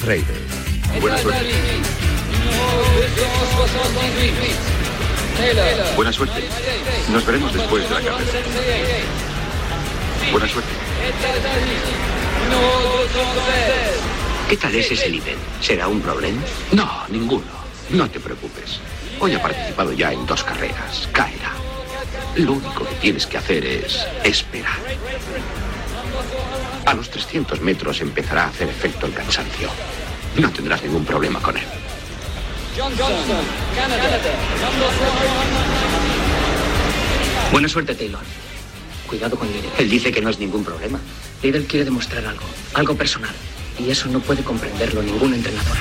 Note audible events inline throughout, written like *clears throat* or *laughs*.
Freire. Buena suerte. Buena suerte. Nos veremos después de la carrera. Buena suerte. ¿Qué tal es ese nivel? ¿Será un problema? No, ninguno. No te preocupes. Hoy ha participado ya en dos carreras. Caerá. Lo único que tienes que hacer es esperar. A los 300 metros empezará a hacer efecto el cansancio. No tendrás ningún problema con él. Buena suerte, Taylor. Cuidado con Lidl. Él dice que no es ningún problema. Lidl quiere demostrar algo, algo personal. Y eso no puede comprenderlo ningún entrenador.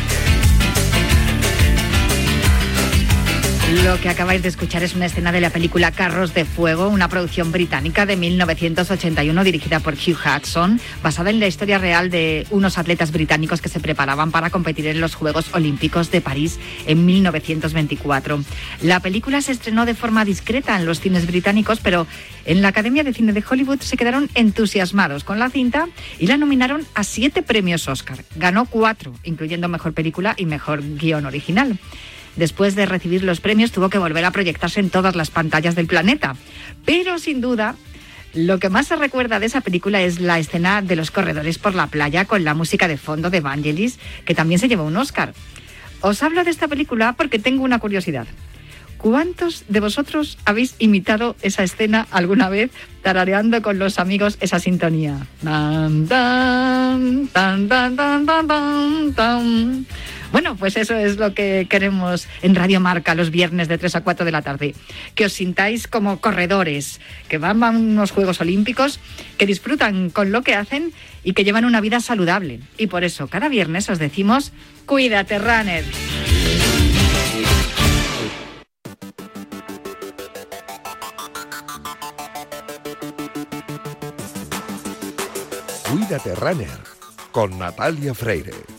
Lo que acabáis de escuchar es una escena de la película Carros de Fuego, una producción británica de 1981 dirigida por Hugh Hudson, basada en la historia real de unos atletas británicos que se preparaban para competir en los Juegos Olímpicos de París en 1924. La película se estrenó de forma discreta en los cines británicos, pero en la Academia de Cine de Hollywood se quedaron entusiasmados con la cinta y la nominaron a siete premios Oscar. Ganó cuatro, incluyendo Mejor Película y Mejor Guión Original. Después de recibir los premios tuvo que volver a proyectarse en todas las pantallas del planeta. Pero sin duda, lo que más se recuerda de esa película es la escena de los corredores por la playa con la música de fondo de Vangelis, que también se llevó un Oscar. Os hablo de esta película porque tengo una curiosidad. ¿Cuántos de vosotros habéis imitado esa escena alguna vez tarareando con los amigos esa sintonía? Bueno, pues eso es lo que queremos en Radio Marca los viernes de 3 a 4 de la tarde. Que os sintáis como corredores, que van a unos Juegos Olímpicos, que disfrutan con lo que hacen y que llevan una vida saludable. Y por eso cada viernes os decimos, cuídate, runner. Cuídate Runner con Natalia Freire.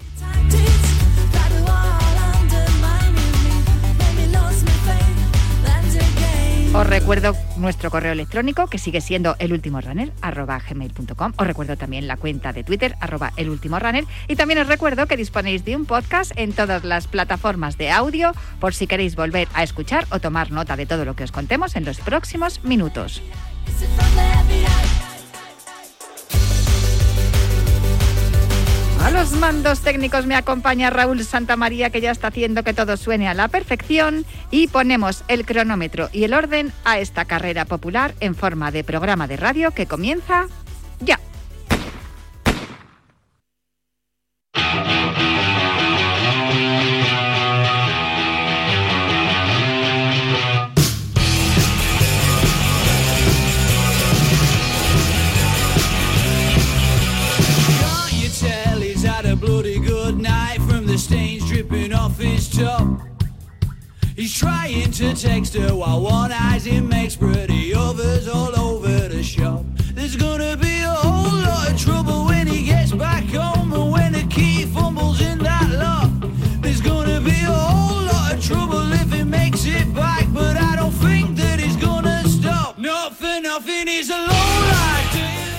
Os recuerdo nuestro correo electrónico que sigue siendo elultimorunner@gmail.com. Os recuerdo también la cuenta de Twitter arroba elultimorunner y también os recuerdo que disponéis de un podcast en todas las plataformas de audio por si queréis volver a escuchar o tomar nota de todo lo que os contemos en los próximos minutos. A los mandos técnicos me acompaña Raúl Santamaría, que ya está haciendo que todo suene a la perfección, y ponemos el cronómetro y el orden a esta carrera popular en forma de programa de radio que comienza ya. To text her while one eye's him makes pretty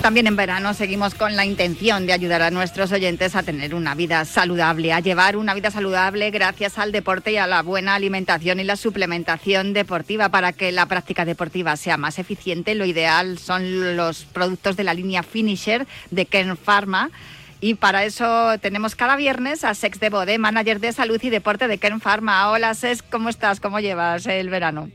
También en verano seguimos con la intención de ayudar a nuestros oyentes a tener una vida saludable, a llevar una vida saludable gracias al deporte y a la buena alimentación y la suplementación deportiva. Para que la práctica deportiva sea más eficiente, lo ideal son los productos de la línea Finisher de Ken Pharma. Y para eso tenemos cada viernes a Sex de Bode, manager de salud y deporte de Ken Pharma. Hola Sex, ¿cómo estás? ¿Cómo llevas el verano?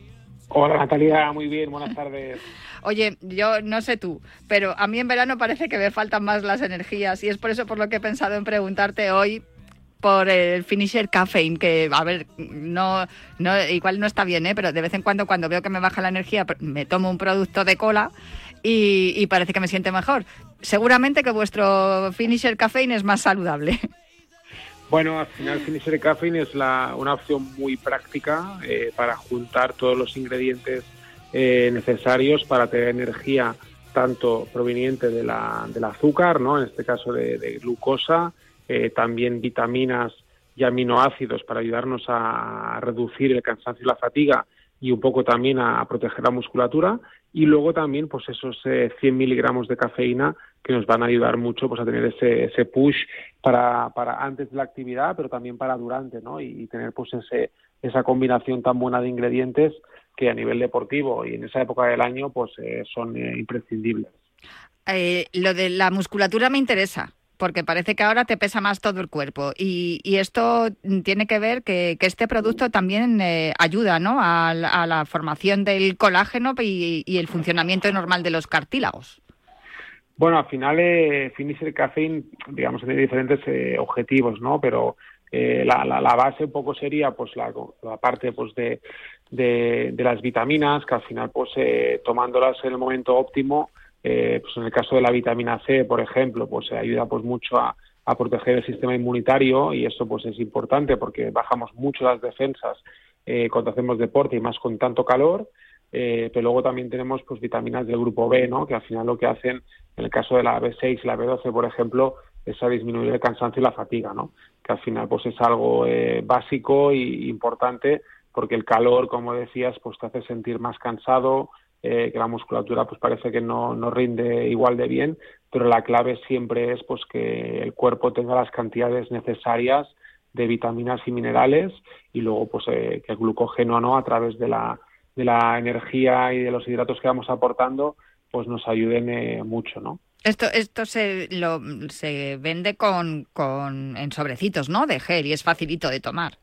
Hola Natalia, muy bien, buenas tardes. *laughs* Oye, yo no sé tú, pero a mí en verano parece que me faltan más las energías y es por eso por lo que he pensado en preguntarte hoy por el finisher caffeine, que a ver, no, no, igual no está bien, ¿eh? pero de vez en cuando cuando veo que me baja la energía me tomo un producto de cola y, y parece que me siente mejor. Seguramente que vuestro finisher caffeine es más saludable. Bueno, al final Finisher Caffeine es la, una opción muy práctica eh, para juntar todos los ingredientes eh, necesarios para tener energía tanto proveniente de la, del azúcar, ¿no? en este caso de, glucosa, eh, también vitaminas y aminoácidos para ayudarnos a reducir el cansancio y la fatiga y un poco también a, proteger la musculatura y luego también pues esos 100 miligramos de cafeína que nos van a ayudar mucho pues a tener ese, ese push para, para antes de la actividad pero también para durante ¿no? y, tener pues ese, esa combinación tan buena de ingredientes que a nivel deportivo y en esa época del año pues eh, son eh, imprescindibles. Eh, lo de la musculatura me interesa porque parece que ahora te pesa más todo el cuerpo. Y, esto tiene que ver que, este producto también ayuda ¿no? a, la formación del colágeno y, el funcionamiento normal de los cartílagos. Bueno, al final Finisher Caffeine, digamos, tiene diferentes objetivos, ¿no? Pero eh, la, la, base un poco sería pues la, parte pues de, de, las vitaminas, que al final pues tomándolas en el momento óptimo eh, pues en el caso de la vitamina C, por ejemplo, pues ayuda pues mucho a, proteger el sistema inmunitario y eso pues es importante porque bajamos mucho las defensas eh, cuando hacemos deporte y más con tanto calor. Eh, pero luego también tenemos pues vitaminas del grupo B, ¿no? Que al final lo que hacen, en el caso de la B6 y la B12, por ejemplo, es a disminuir el cansancio y la fatiga, ¿no? Que al final pues es algo básico y importante porque el calor, como decías, pues te hace sentir más cansado, eh, que la musculatura pues parece que no, no rinde igual de bien, pero la clave siempre es pues que el cuerpo tenga las cantidades necesarias de vitaminas y minerales y luego pues eh, que el glucógeno no a través de la, de la energía y de los hidratos que vamos aportando pues nos ayuden eh, mucho, ¿no? Esto, esto se, lo, se vende con, con, en sobrecitos, ¿no? De gel y es facilito de tomar.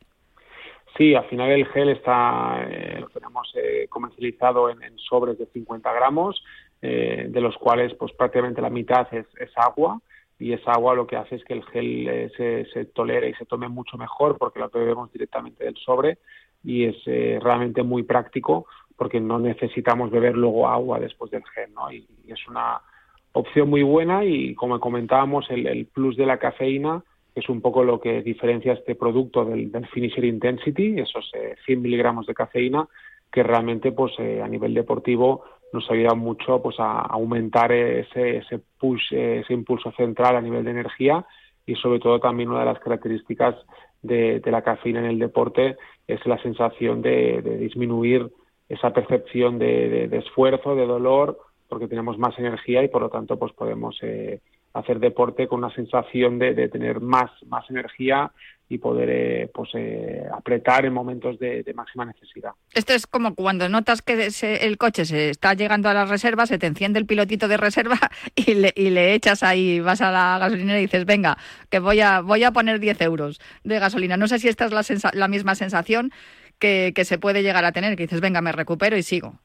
Sí, al final el gel está, eh, lo tenemos eh, comercializado en, sobres de 50 gramos, eh, de los cuales pues prácticamente la mitad es, agua y esa agua lo que hace es que el gel se, se, tolere y se tome mucho mejor porque lo bebemos directamente del sobre y es realmente muy práctico porque no necesitamos beber luego agua después del gel, ¿no? Y, es una opción muy buena y como comentábamos el plus de la cafeína es un poco lo que diferencia este producto del, Finisher Intensity, esos 100 eh, miligramos de cafeína, que realmente pues eh, a nivel deportivo nos ayuda mucho pues a aumentar ese, ese push, ese impulso central a nivel de energía y sobre todo también una de las características de, la cafeína en el deporte es la sensación de, disminuir esa percepción de, esfuerzo, de dolor, porque tenemos más energía y por lo tanto pues podemos eh, hacer deporte con una sensación de, tener más, más energía y poder eh, pues eh, apretar en momentos de, máxima necesidad. Esto es como cuando notas que el coche se está llegando a la reserva, se te enciende el pilotito de reserva *laughs* y le, y le echas ahí, vas a la gasolinera y dices, venga, que voy a, voy a poner 10 euros de gasolina. No sé si esta es la, la misma sensación que, que se puede llegar a tener, que dices, venga, me recupero y sigo.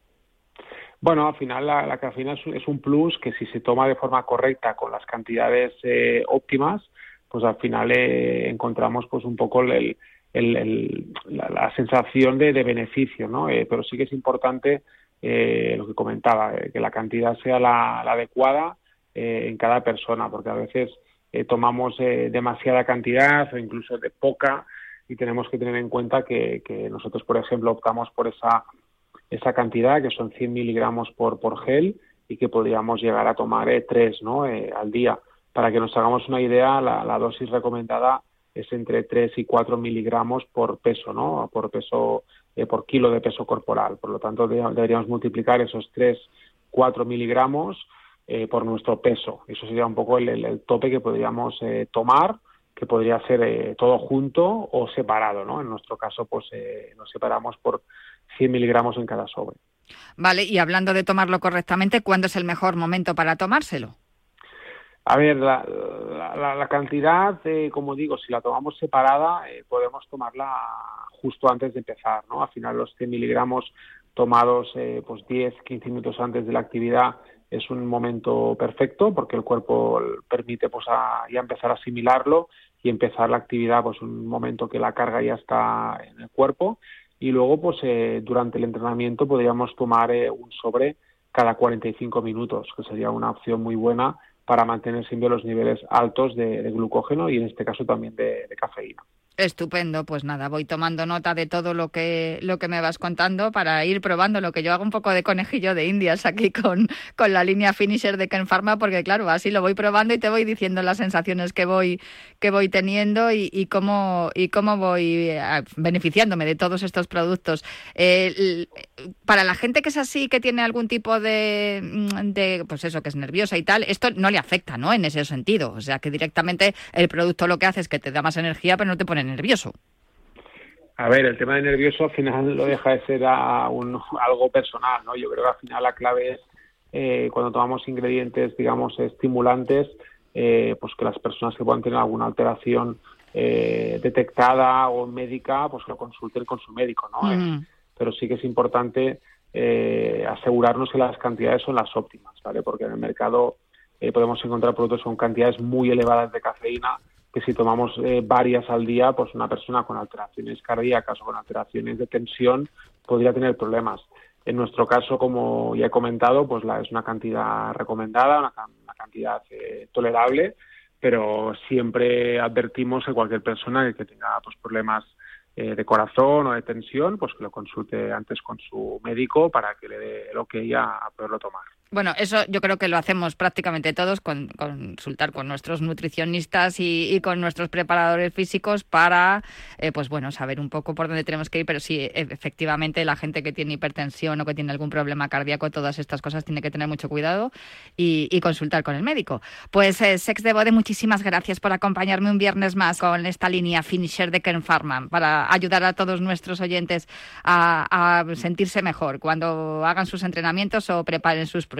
Bueno, al final la, cafeína es, un plus que si se toma de forma correcta con las cantidades eh, óptimas, pues al final eh, encontramos pues un poco el, la, sensación de, beneficio, ¿no? Eh, pero sí que es importante lo que comentaba, que la cantidad sea la, adecuada en cada persona, porque a veces tomamos demasiada cantidad o incluso de poca y tenemos que tener en cuenta que nosotros, por ejemplo, optamos por esa esa cantidad, que son 100 miligramos por, por gel, y que podríamos llegar a tomar eh, tres ¿no? Eh, al día. Para que nos hagamos una idea, la, dosis recomendada es entre 3 y 4 miligramos por peso, ¿no? por peso eh, por kilo de peso corporal. Por lo tanto, deberíamos multiplicar esos 3, 4 miligramos por nuestro peso. Eso sería un poco el, tope que podríamos tomar, que podría ser todo junto o separado. ¿no? En nuestro caso, pues nos separamos por 100 miligramos en cada sobre. Vale, y hablando de tomarlo correctamente, ¿cuándo es el mejor momento para tomárselo? A ver, la, la, cantidad, como digo, si la tomamos separada, eh, podemos tomarla justo antes de empezar, ¿no? Al final los 100 miligramos tomados eh, pues 10, 15 minutos antes de la actividad es un momento perfecto porque el cuerpo permite pues ya empezar a asimilarlo y empezar la actividad pues un momento que la carga ya está en el cuerpo y luego pues eh, durante el entrenamiento podríamos tomar eh, un sobre cada 45 minutos que sería una opción muy buena para mantener siempre los niveles altos de, glucógeno y en este caso también de cafeína. Estupendo, pues nada, voy tomando nota de todo lo que, lo que me vas contando para ir probando lo que yo hago un poco de conejillo de indias aquí con, con la línea finisher de Ken Pharma, porque claro, así lo voy probando y te voy diciendo las sensaciones que voy, que voy teniendo y, cómo, y cómo voy eh, beneficiándome de todos estos productos. para la gente que es así, que tiene algún tipo de, mm, de, pues eso, que es nerviosa y tal, esto no le afecta, ¿no? En ese sentido. O sea, que directamente el producto lo que hace es que te da más energía, pero no te pone nervioso. A ver, el tema de nervioso al final lo deja de ser algo personal, ¿no? Yo creo que al final la clave es eh, cuando tomamos ingredientes, digamos, estimulantes, eh, pues que las personas que puedan tener alguna alteración eh, detectada o médica, pues lo consulten con su médico, ¿no? Pero sí que es importante asegurarnos que las cantidades son las óptimas, ¿vale? Porque en el mercado podemos encontrar productos con cantidades muy elevadas de cafeína que si tomamos eh, varias al día, pues una persona con alteraciones cardíacas o con alteraciones de tensión podría tener problemas. En nuestro caso, como ya he comentado, pues la, es una cantidad recomendada, una, cantidad eh, tolerable, pero siempre advertimos a cualquier persona que tenga pues, problemas eh, de corazón o de tensión, pues que lo consulte antes con su médico para que le dé lo que ella a poderlo tomar. Bueno, eso yo creo que lo hacemos prácticamente todos, con, consultar con nuestros nutricionistas y, con nuestros preparadores físicos para, eh, pues bueno, saber un poco por dónde tenemos que ir, pero sí, e, efectivamente, la gente que tiene hipertensión o que tiene algún problema cardíaco, todas estas cosas tiene que tener mucho cuidado y, consultar con el médico. Pues eh, Sex de Bode, muchísimas gracias por acompañarme un viernes más con esta línea Finisher de Ken Pharma para ayudar a todos nuestros oyentes a, a sentirse mejor cuando hagan sus entrenamientos o preparen sus pruebas.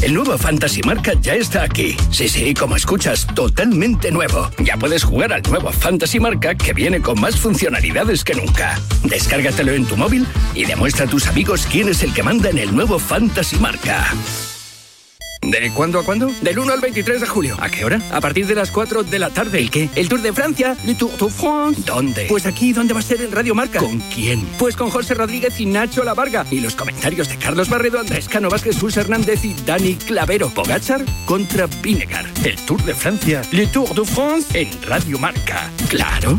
El nuevo Fantasy Marca ya está aquí. Sí, sí, como escuchas, totalmente nuevo. Ya puedes jugar al nuevo Fantasy Marca que viene con más funcionalidades que nunca. Descárgatelo en tu móvil y demuestra a tus amigos quién es el que manda en el nuevo Fantasy Marca. ¿De cuándo a cuándo? Del 1 al 23 de julio. ¿A qué hora? A partir de las 4 de la tarde. ¿El qué? ¿El Tour de Francia? ¿Le Tour de France? ¿Dónde? Pues aquí, ¿dónde va a ser el Radio Marca? ¿Con quién? Pues con José Rodríguez y Nacho La Varga. Y los comentarios de Carlos Barredo, Andrés Cano Vázquez, Hernández y Dani Clavero. Pogachar contra Vinegar. El Tour de Francia. Le Tour de France en Radio Marca. Claro.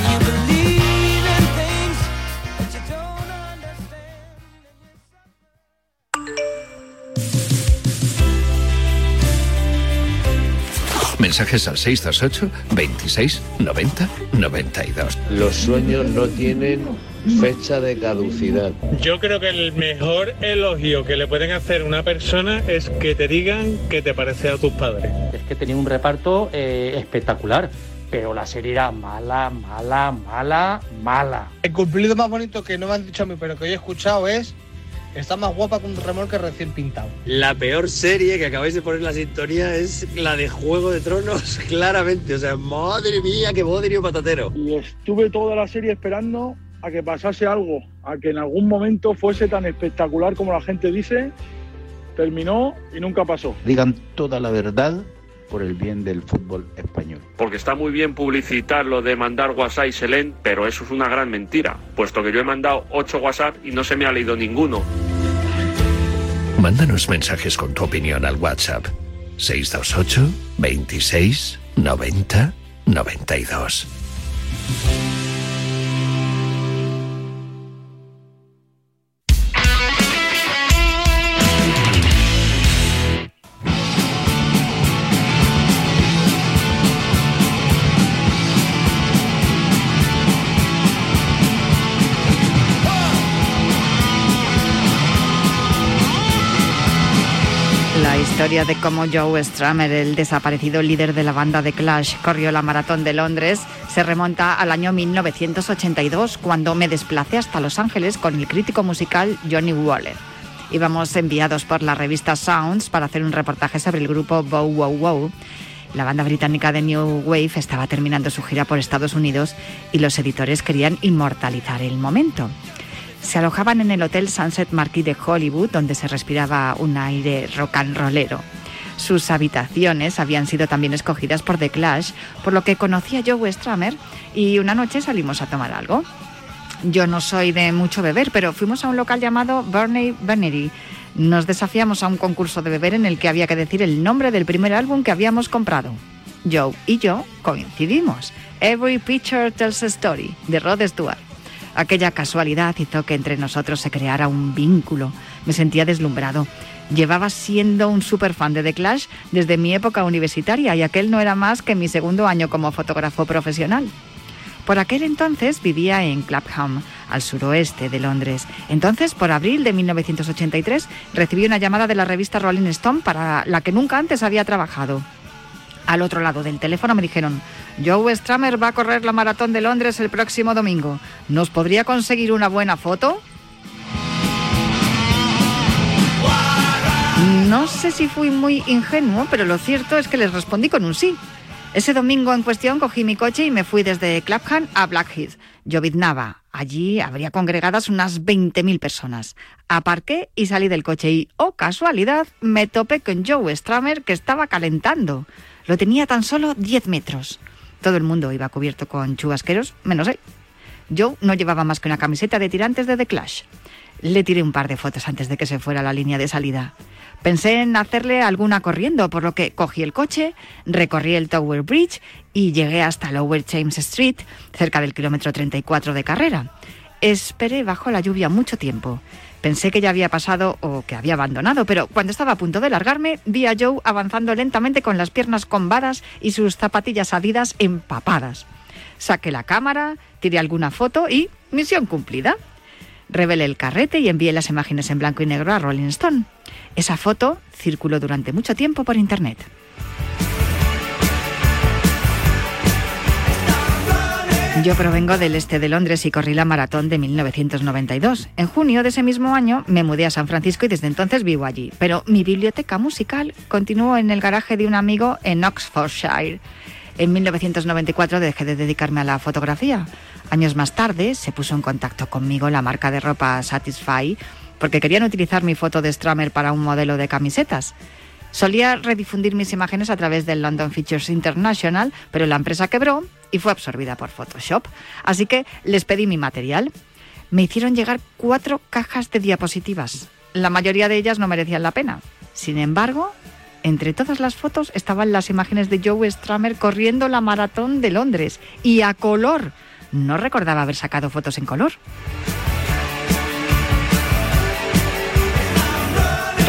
Mensajes al 628 26 90 92. Los sueños no tienen fecha de caducidad. Yo creo que el mejor elogio que le pueden hacer a una persona es que te digan que te parece a tus padres. Es que tenía un reparto eh, espectacular pero la serie era mala, mala, mala, mala. El cumplido más bonito que no me han dicho a mí, pero que hoy he escuchado es está más guapa que un remolque recién pintado. La peor serie que acabáis de poner en la sintonía es la de Juego de Tronos, *laughs* claramente. O sea, madre mía, qué bodrio patatero. Y estuve toda la serie esperando a que pasase algo, a que en algún momento fuese tan espectacular como la gente dice. Terminó y nunca pasó. Digan toda la verdad por el bien del fútbol español. Porque está muy bien publicitar lo de mandar WhatsApp y Selén, pero eso es una gran mentira, puesto que yo he mandado 8 WhatsApp y no se me ha leído ninguno. Mándanos mensajes con tu opinión al WhatsApp 628 26 90 92. Historia de cómo Joe Strummer, el desaparecido líder de la banda de Clash, corrió la maratón de Londres, se remonta al año 1982, cuando me desplacé hasta Los Ángeles con el crítico musical Johnny Waller. Íbamos enviados por la revista Sounds para hacer un reportaje sobre el grupo Bow Wow Wow. La banda británica de New Wave estaba terminando su gira por Estados Unidos y los editores querían inmortalizar el momento. Se alojaban en el Hotel Sunset Marquis de Hollywood, donde se respiraba un aire rock and rollero. Sus habitaciones habían sido también escogidas por The Clash, por lo que conocí a Joe Strummer y una noche salimos a tomar algo. Yo no soy de mucho beber, pero fuimos a un local llamado Burney Bernery. Nos desafiamos a un concurso de beber en el que había que decir el nombre del primer álbum que habíamos comprado. Joe y yo coincidimos. Every Picture Tells a Story, de Rod Stewart. Aquella casualidad hizo que entre nosotros se creara un vínculo. Me sentía deslumbrado. Llevaba siendo un super fan de The Clash desde mi época universitaria y aquel no era más que mi segundo año como fotógrafo profesional. Por aquel entonces vivía en Clapham, al suroeste de Londres. Entonces, por abril de 1983, recibí una llamada de la revista Rolling Stone para la que nunca antes había trabajado. Al otro lado del teléfono me dijeron, Joe Strummer va a correr la maratón de Londres el próximo domingo. ¿Nos podría conseguir una buena foto? No sé si fui muy ingenuo, pero lo cierto es que les respondí con un sí. Ese domingo en cuestión cogí mi coche y me fui desde Clapham a Blackheath. Lloviznaba. Allí habría congregadas unas 20.000 personas. Aparqué y salí del coche y, oh casualidad, me topé con Joe Strummer que estaba calentando. Lo tenía tan solo 10 metros. Todo el mundo iba cubierto con chubasqueros, menos él. Joe no llevaba más que una camiseta de tirantes de The Clash. Le tiré un par de fotos antes de que se fuera a la línea de salida. Pensé en hacerle alguna corriendo, por lo que cogí el coche, recorrí el Tower Bridge y llegué hasta Lower James Street, cerca del kilómetro 34 de carrera. Esperé bajo la lluvia mucho tiempo. Pensé que ya había pasado o que había abandonado, pero cuando estaba a punto de largarme, vi a Joe avanzando lentamente con las piernas combadas y sus zapatillas adidas empapadas. Saqué la cámara, tiré alguna foto y misión cumplida. Revelé el carrete y envié las imágenes en blanco y negro a Rolling Stone. Esa foto circuló durante mucho tiempo por Internet. Yo provengo del este de Londres y corrí la maratón de 1992. En junio de ese mismo año me mudé a San Francisco y desde entonces vivo allí. Pero mi biblioteca musical continuó en el garaje de un amigo en Oxfordshire. En 1994 dejé de dedicarme a la fotografía. Años más tarde se puso en contacto conmigo la marca de ropa Satisfy porque querían utilizar mi foto de Strummer para un modelo de camisetas. Solía redifundir mis imágenes a través del London Features International, pero la empresa quebró y fue absorbida por Photoshop. Así que les pedí mi material. Me hicieron llegar cuatro cajas de diapositivas. La mayoría de ellas no merecían la pena. Sin embargo, entre todas las fotos estaban las imágenes de Joe Strummer corriendo la maratón de Londres y a color. No recordaba haber sacado fotos en color.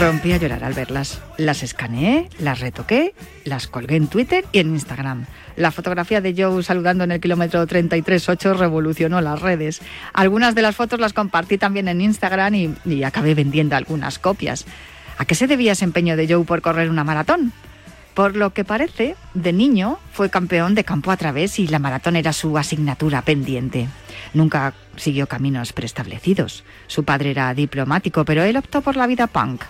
Rompí a llorar al verlas. Las escaneé, las retoqué, las colgué en Twitter y en Instagram. La fotografía de Joe saludando en el kilómetro 33.8 revolucionó las redes. Algunas de las fotos las compartí también en Instagram y, acabé vendiendo algunas copias. ¿A qué se debía ese empeño de Joe por correr una maratón? Por lo que parece, de niño fue campeón de campo a través y la maratón era su asignatura pendiente. Nunca siguió caminos preestablecidos. Su padre era diplomático, pero él optó por la vida punk.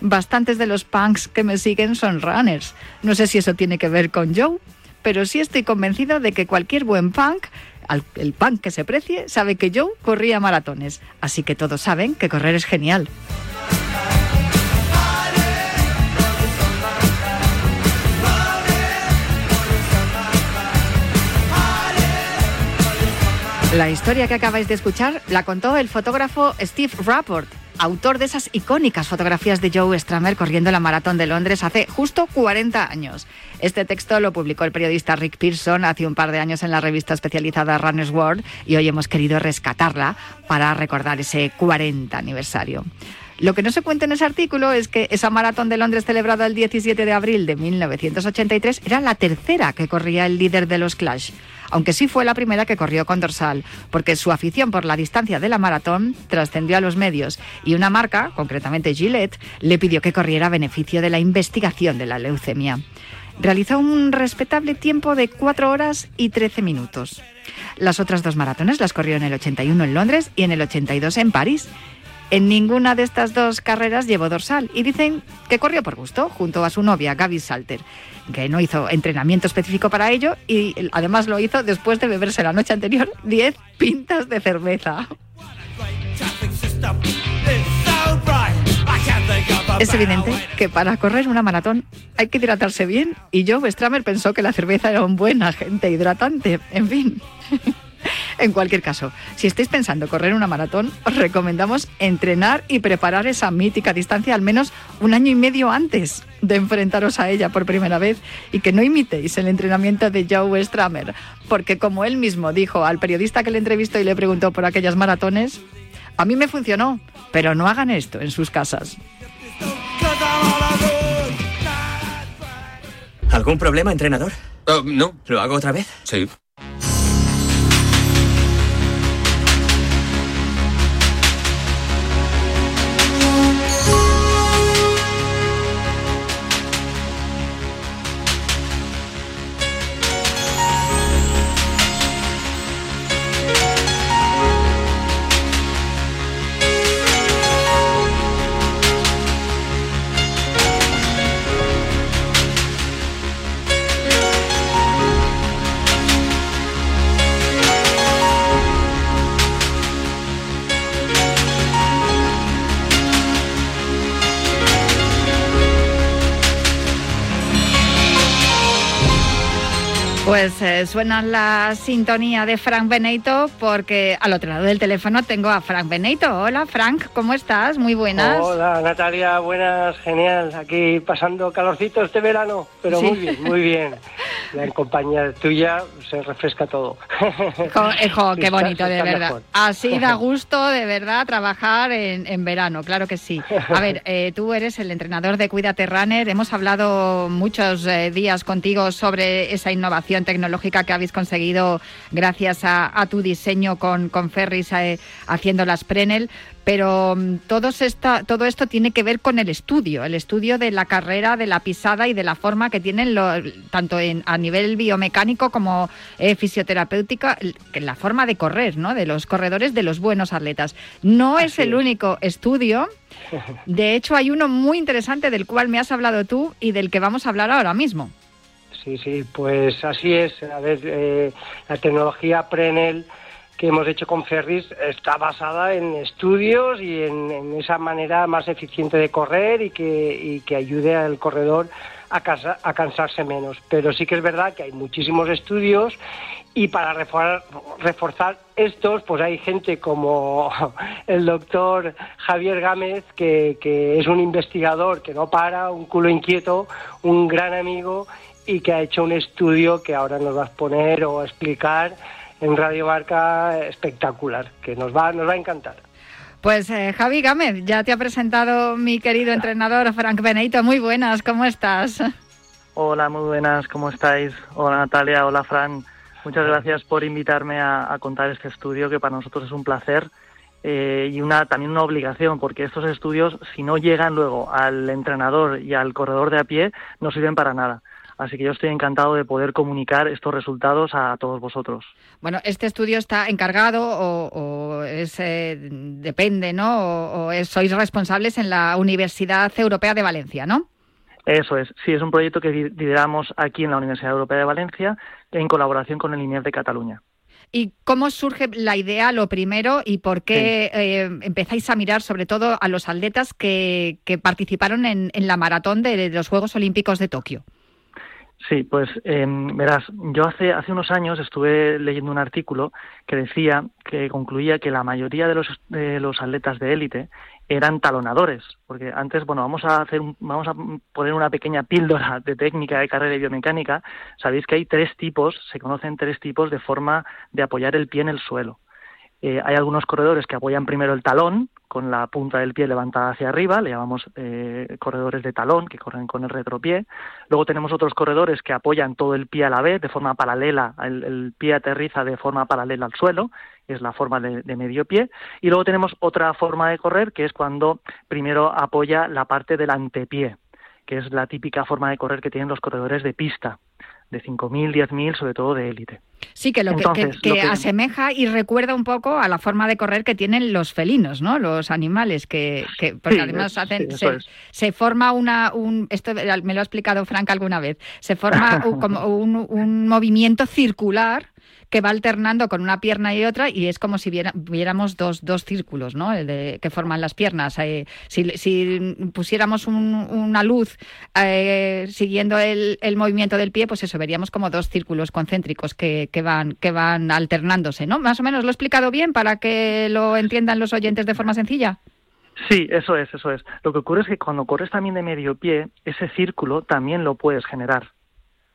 Bastantes de los punks que me siguen son runners. No sé si eso tiene que ver con Joe, pero sí estoy convencido de que cualquier buen punk, el punk que se precie, sabe que Joe corría maratones. Así que todos saben que correr es genial. La historia que acabáis de escuchar la contó el fotógrafo Steve Rapport, autor de esas icónicas fotografías de Joe Stramer corriendo la maratón de Londres hace justo 40 años. Este texto lo publicó el periodista Rick Pearson hace un par de años en la revista especializada Runner's World y hoy hemos querido rescatarla para recordar ese 40 aniversario. Lo que no se cuenta en ese artículo es que esa maratón de Londres celebrada el 17 de abril de 1983 era la tercera que corría el líder de los Clash, aunque sí fue la primera que corrió con dorsal, porque su afición por la distancia de la maratón trascendió a los medios y una marca, concretamente Gillette, le pidió que corriera a beneficio de la investigación de la leucemia. Realizó un respetable tiempo de 4 horas y 13 minutos. Las otras dos maratones las corrió en el 81 en Londres y en el 82 en París en ninguna de estas dos carreras llevó dorsal y dicen que corrió por gusto junto a su novia Gaby Salter, que no hizo entrenamiento específico para ello y además lo hizo después de beberse la noche anterior 10 pintas de cerveza. Es evidente que para correr una maratón hay que hidratarse bien y Joe Stramer pensó que la cerveza era un buen agente hidratante. En fin. *laughs* *laughs* En cualquier caso, si estáis pensando correr una maratón, os recomendamos entrenar y preparar esa mítica distancia al menos un año y medio antes de enfrentaros a ella por primera vez y que no imitéis el entrenamiento de Joe Stramer, porque como él mismo dijo al periodista que le entrevistó y le preguntó por aquellas maratones, a mí me funcionó, pero no hagan esto en sus casas. ¿Algún problema, entrenador? no. ¿Lo hago otra vez? Sí. Pues eh, suena la sintonía de Frank Benito porque al otro lado del teléfono tengo a Frank Benito. Hola Frank, ¿cómo estás? Muy buenas. Hola Natalia, buenas, genial. Aquí pasando calorcito este verano, pero Sí. muy bien, muy bien. *laughs* En compañía tuya se refresca todo. Jo, eh, jo, *laughs* qué bonito, de verdad. mejor. Así *laughs* da gusto, de verdad, trabajar en, en verano, claro que sí. A ver, eh, tú eres el entrenador de Cuídate Runner. Hemos hablado muchos eh, días contigo sobre esa innovación tecnológica que habéis conseguido gracias a, a tu diseño con, con Ferris eh, haciendo las Prenel. Pero mm, todos esta, todo esto tiene que ver con el estudio, el estudio de la carrera, de la pisada y de la forma que tienen lo- tanto en, a nivel biomecánico como eh, fisioterapéutica, la forma de correr, ¿no? De los corredores, de los buenos atletas. No es el único estudio. *laughs* De hecho, hay uno muy interesante del cual me has hablado tú y del que vamos a hablar ahora mismo. Sí, sí, pues así es. A ver, eh, la tecnología Prenel que hemos hecho con Ferris está basada en estudios y en, esa manera más eficiente de correr y que, y que ayude al corredor a cansarse menos. Pero sí que es verdad que hay muchísimos estudios y para reforzar, reforzar estos, pues hay gente como *laughs* el doctor Javier Gámez, que, que es un investigador que no para, un culo inquieto, un gran amigo y que ha hecho un estudio que ahora nos va a exponer o a explicar en Radio Marca espectacular, que nos va, nos va a encantar. Pues eh, Javi Gámez, ya te ha presentado mi querido entrenador Frank Benito. Muy buenas, ¿cómo estás? Hola, muy buenas, ¿cómo estáis? Hola Natalia, hola Fran. Muchas gracias por invitarme a, a contar este estudio, que para nosotros es un placer eh, y una también una obligación, porque estos estudios, si no llegan luego al entrenador y al corredor de a pie, no sirven para nada. Así que yo estoy encantado de poder comunicar estos resultados a todos vosotros. Bueno, este estudio está encargado o, o es, eh, depende, ¿no? O, o es- sois responsables en la Universidad Europea de Valencia, ¿no? Eso es, sí, es un proyecto que li- lideramos aquí en la Universidad Europea de Valencia en colaboración con el INEF de Cataluña. ¿Y cómo surge la idea, lo primero, y por qué eh, empezáis a mirar sobre todo a los atletas que, que participaron en, en la maratón de los Juegos Olímpicos de Tokio? Sí, pues em, verás, yo hace, hace unos años estuve leyendo un artículo que decía, que concluía que la mayoría de los, los atletas de élite eran talonadores, porque antes, bueno, vamos a hacer, un- vamos a poner una pequeña píldora de técnica de carrera y biomecánica. Sabéis que hay tres tipos, se conocen tres tipos de forma de apoyar el pie en el suelo. Eh, hay algunos corredores que apoyan primero el talón con la punta del pie levantada hacia arriba, le llamamos eh, corredores de talón, que corren con el retropié. Luego tenemos otros corredores que apoyan todo el pie a la vez, de forma paralela, el, pie aterriza de forma paralela al suelo, es la forma de, de medio pie. Y luego tenemos otra forma de correr, que es cuando primero apoya la parte del antepié, que es la típica forma de correr que tienen los corredores de pista, de 5.000, 10.000, sobre todo de élite. Sí, que lo que, que- lo asemeja y recuerda un poco a la forma de correr que tienen los felinos, ¿no? Los animales que, que porque Sí, además es- hacen, sí, se forma una, un, esto me lo ha explicado Frank alguna vez, se forma *laughs* un- como un, un movimiento circular que va alternando con una pierna y otra y es como si viéramos dos, dos círculos, ¿no? El de- que forman las piernas. Eh, si, si pusiéramos un- una luz eh, siguiendo el, el movimiento del pie, pues eso, veríamos como dos círculos concéntricos que, que van, que van alternándose, ¿no? Más o menos lo he explicado bien para que lo entiendan los oyentes de forma sencilla. Sí, eso es, eso es. Lo que ocurre es que cuando corres también de medio pie, ese círculo también lo puedes generar.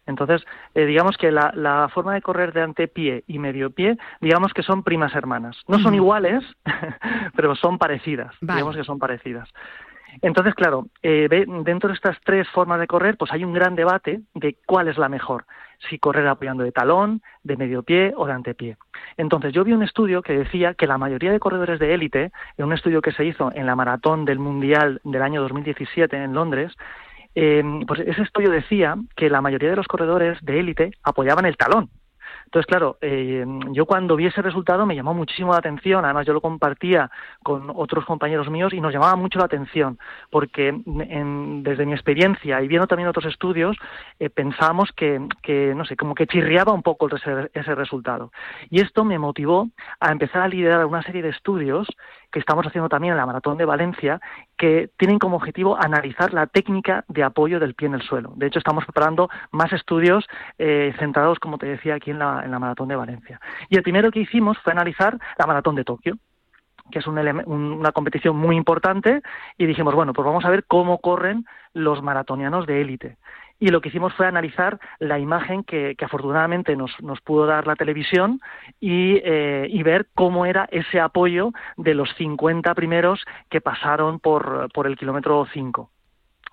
Entonces, eh, digamos que la, la forma de correr de antepié y medio pie, digamos que son primas hermanas. No son iguales, *laughs* pero son parecidas. Vale. Digamos que son parecidas. Entonces, claro, eh, dentro de estas tres formas de correr, pues hay un gran debate de cuál es la mejor. Si correr apoyando de talón, de medio pie o de antepié. Entonces, yo vi un estudio que decía que la mayoría de corredores de élite, en un estudio que se hizo en la maratón del Mundial del año 2017 en Londres, eh, pues ese estudio decía que la mayoría de los corredores de élite apoyaban el talón. Entonces, claro, eh, yo cuando vi ese resultado me llamó muchísimo la atención, además yo lo compartía con otros compañeros míos y nos llamaba mucho la atención, porque en- desde mi experiencia y viendo también otros estudios, eh, pensábamos que, que, no sé, como que chirriaba un poco ese, ese resultado. Y esto me motivó a empezar a liderar una serie de estudios que estamos haciendo también en la Maratón de Valencia, que tienen como objetivo analizar la técnica de apoyo del pie en el suelo. De hecho, estamos preparando más estudios eh, centrados, como te decía, aquí en la, en la Maratón de Valencia. Y el primero que hicimos fue analizar la Maratón de Tokio que es una competición muy importante, y dijimos, bueno, pues vamos a ver cómo corren los maratonianos de élite. Y lo que hicimos fue analizar la imagen que, que afortunadamente nos, nos pudo dar la televisión y, eh, y ver cómo era ese apoyo de los 50 primeros que pasaron por, por el kilómetro 5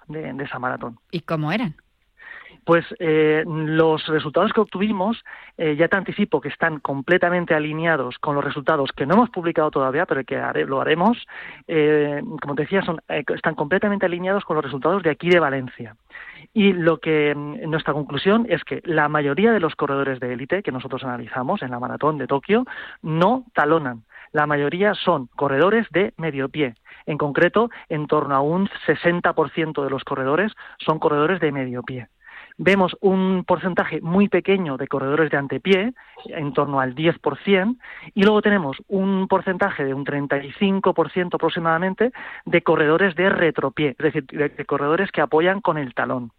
de, de esa maratón. ¿Y cómo eran? Pues eh, los resultados que obtuvimos, eh, ya te anticipo que están completamente alineados con los resultados que no hemos publicado todavía, pero que haré- lo haremos. Eh, como te decía, son, están completamente alineados con los resultados de aquí de Valencia. Y lo que mm, nuestra conclusión es que la mayoría de los corredores de élite que nosotros analizamos en la maratón de Tokio no talonan. La mayoría son corredores de medio pie. En concreto, en torno a un 60% de los corredores son corredores de medio pie vemos un porcentaje muy pequeño de corredores de antepié, en torno al 10%, y luego tenemos un porcentaje de un 35% aproximadamente de corredores de retropié, es decir, de, corredores que apoyan con el talón.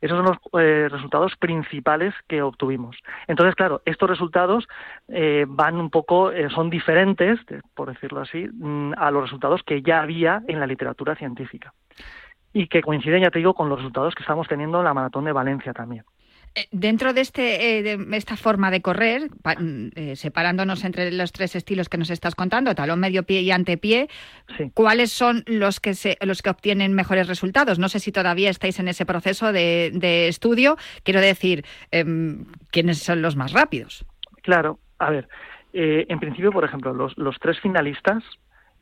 Esos son los eh, resultados principales que obtuvimos. Entonces, claro, estos resultados eh, van un poco, eh, son diferentes, por decirlo así, mm, a los resultados que ya había en la literatura científica y que coinciden, ya te digo, con los resultados que estamos teniendo en la maratón de Valencia también. Eh, Dentro de, este, eh, de esta forma de correr, pa- mm, eh, separándonos entre los tres estilos que nos estás contando, talón, medio pie y antepié, ¿cuáles son los que, se, los que obtienen mejores resultados? No sé si todavía estáis en ese proceso de, de estudio. Quiero decir, em, ¿quiénes son los más rápidos? Claro, a ver, en principio, por ejemplo, los, los tres finalistas,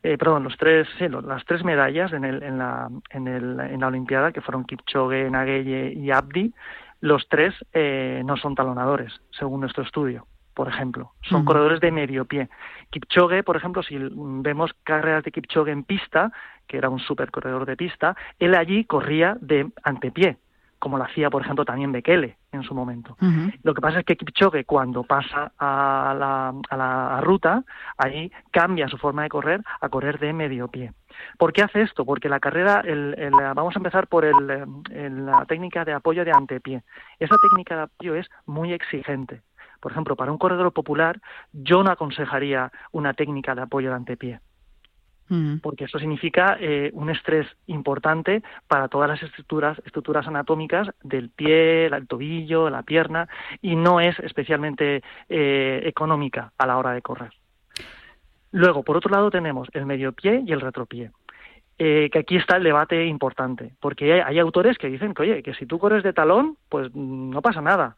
eh, perdón, los tres, sí, las tres medallas en, el, en, la, en, el, en la Olimpiada, que fueron Kipchoge, Nagueye y Abdi, los tres eh, no son talonadores, según nuestro estudio, por ejemplo. Son corredores de medio pie. Kipchoge, por ejemplo, si vemos carreras de Kipchoge en pista, que era un super corredor de pista, él allí corría de antepié, como lo hacía, por ejemplo, también Bekele en su momento. Lo que pasa es que Kipchoge, cuando pasa a la, a la ruta, ahí cambia su forma de correr a correr de medio pie. ¿Por qué hace esto? Porque la carrera, el, el, vamos a empezar por el, el, la técnica de apoyo de antepié. Esa técnica de apoyo es muy exigente. Por ejemplo, para un corredor popular, yo no aconsejaría una técnica de apoyo de antepié porque eso significa eh, un estrés importante para todas las estructuras, estructuras anatómicas del pie, el tobillo, la pierna, y no es especialmente eh, económica a la hora de correr. Luego, por otro lado, tenemos el medio pie y el retropié. Eh, que aquí está el debate importante, porque hay, hay, autores que dicen que, oye, que si tú corres de talón, pues no pasa nada.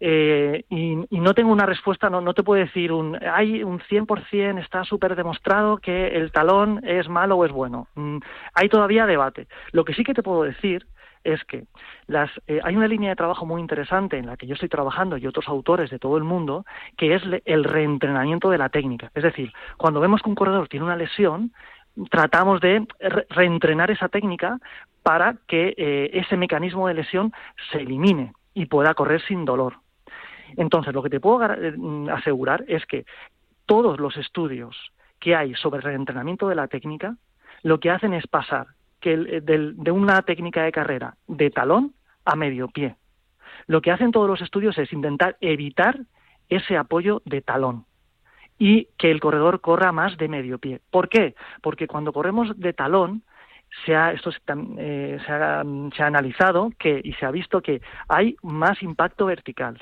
Eh, y, no tengo una respuesta, no, no te puedo decir un, hay un 100% está súper demostrado que el talón es malo o es bueno. Mm, hay todavía debate. Lo que sí que te puedo decir es que las, eh, hay una línea de trabajo muy interesante en la que yo estoy trabajando y otros autores de todo el mundo, que es el reentrenamiento de la técnica. Es decir, cuando vemos que un corredor tiene una lesión, tratamos de reentrenar esa técnica para que eh, ese mecanismo de lesión se elimine y pueda correr sin dolor. Entonces, lo que te puedo eh, asegurar es que todos los estudios que hay sobre el reentrenamiento de la técnica, lo que hacen es pasar que eh, de una técnica de carrera de talón a medio pie. Lo que hacen todos los estudios es intentar evitar ese apoyo de talón y que el corredor corra más de medio pie. ¿Por qué? Porque cuando corremos de talón, se ha, esto eh, se, ha, se ha analizado que, y se ha visto que hay más impacto vertical,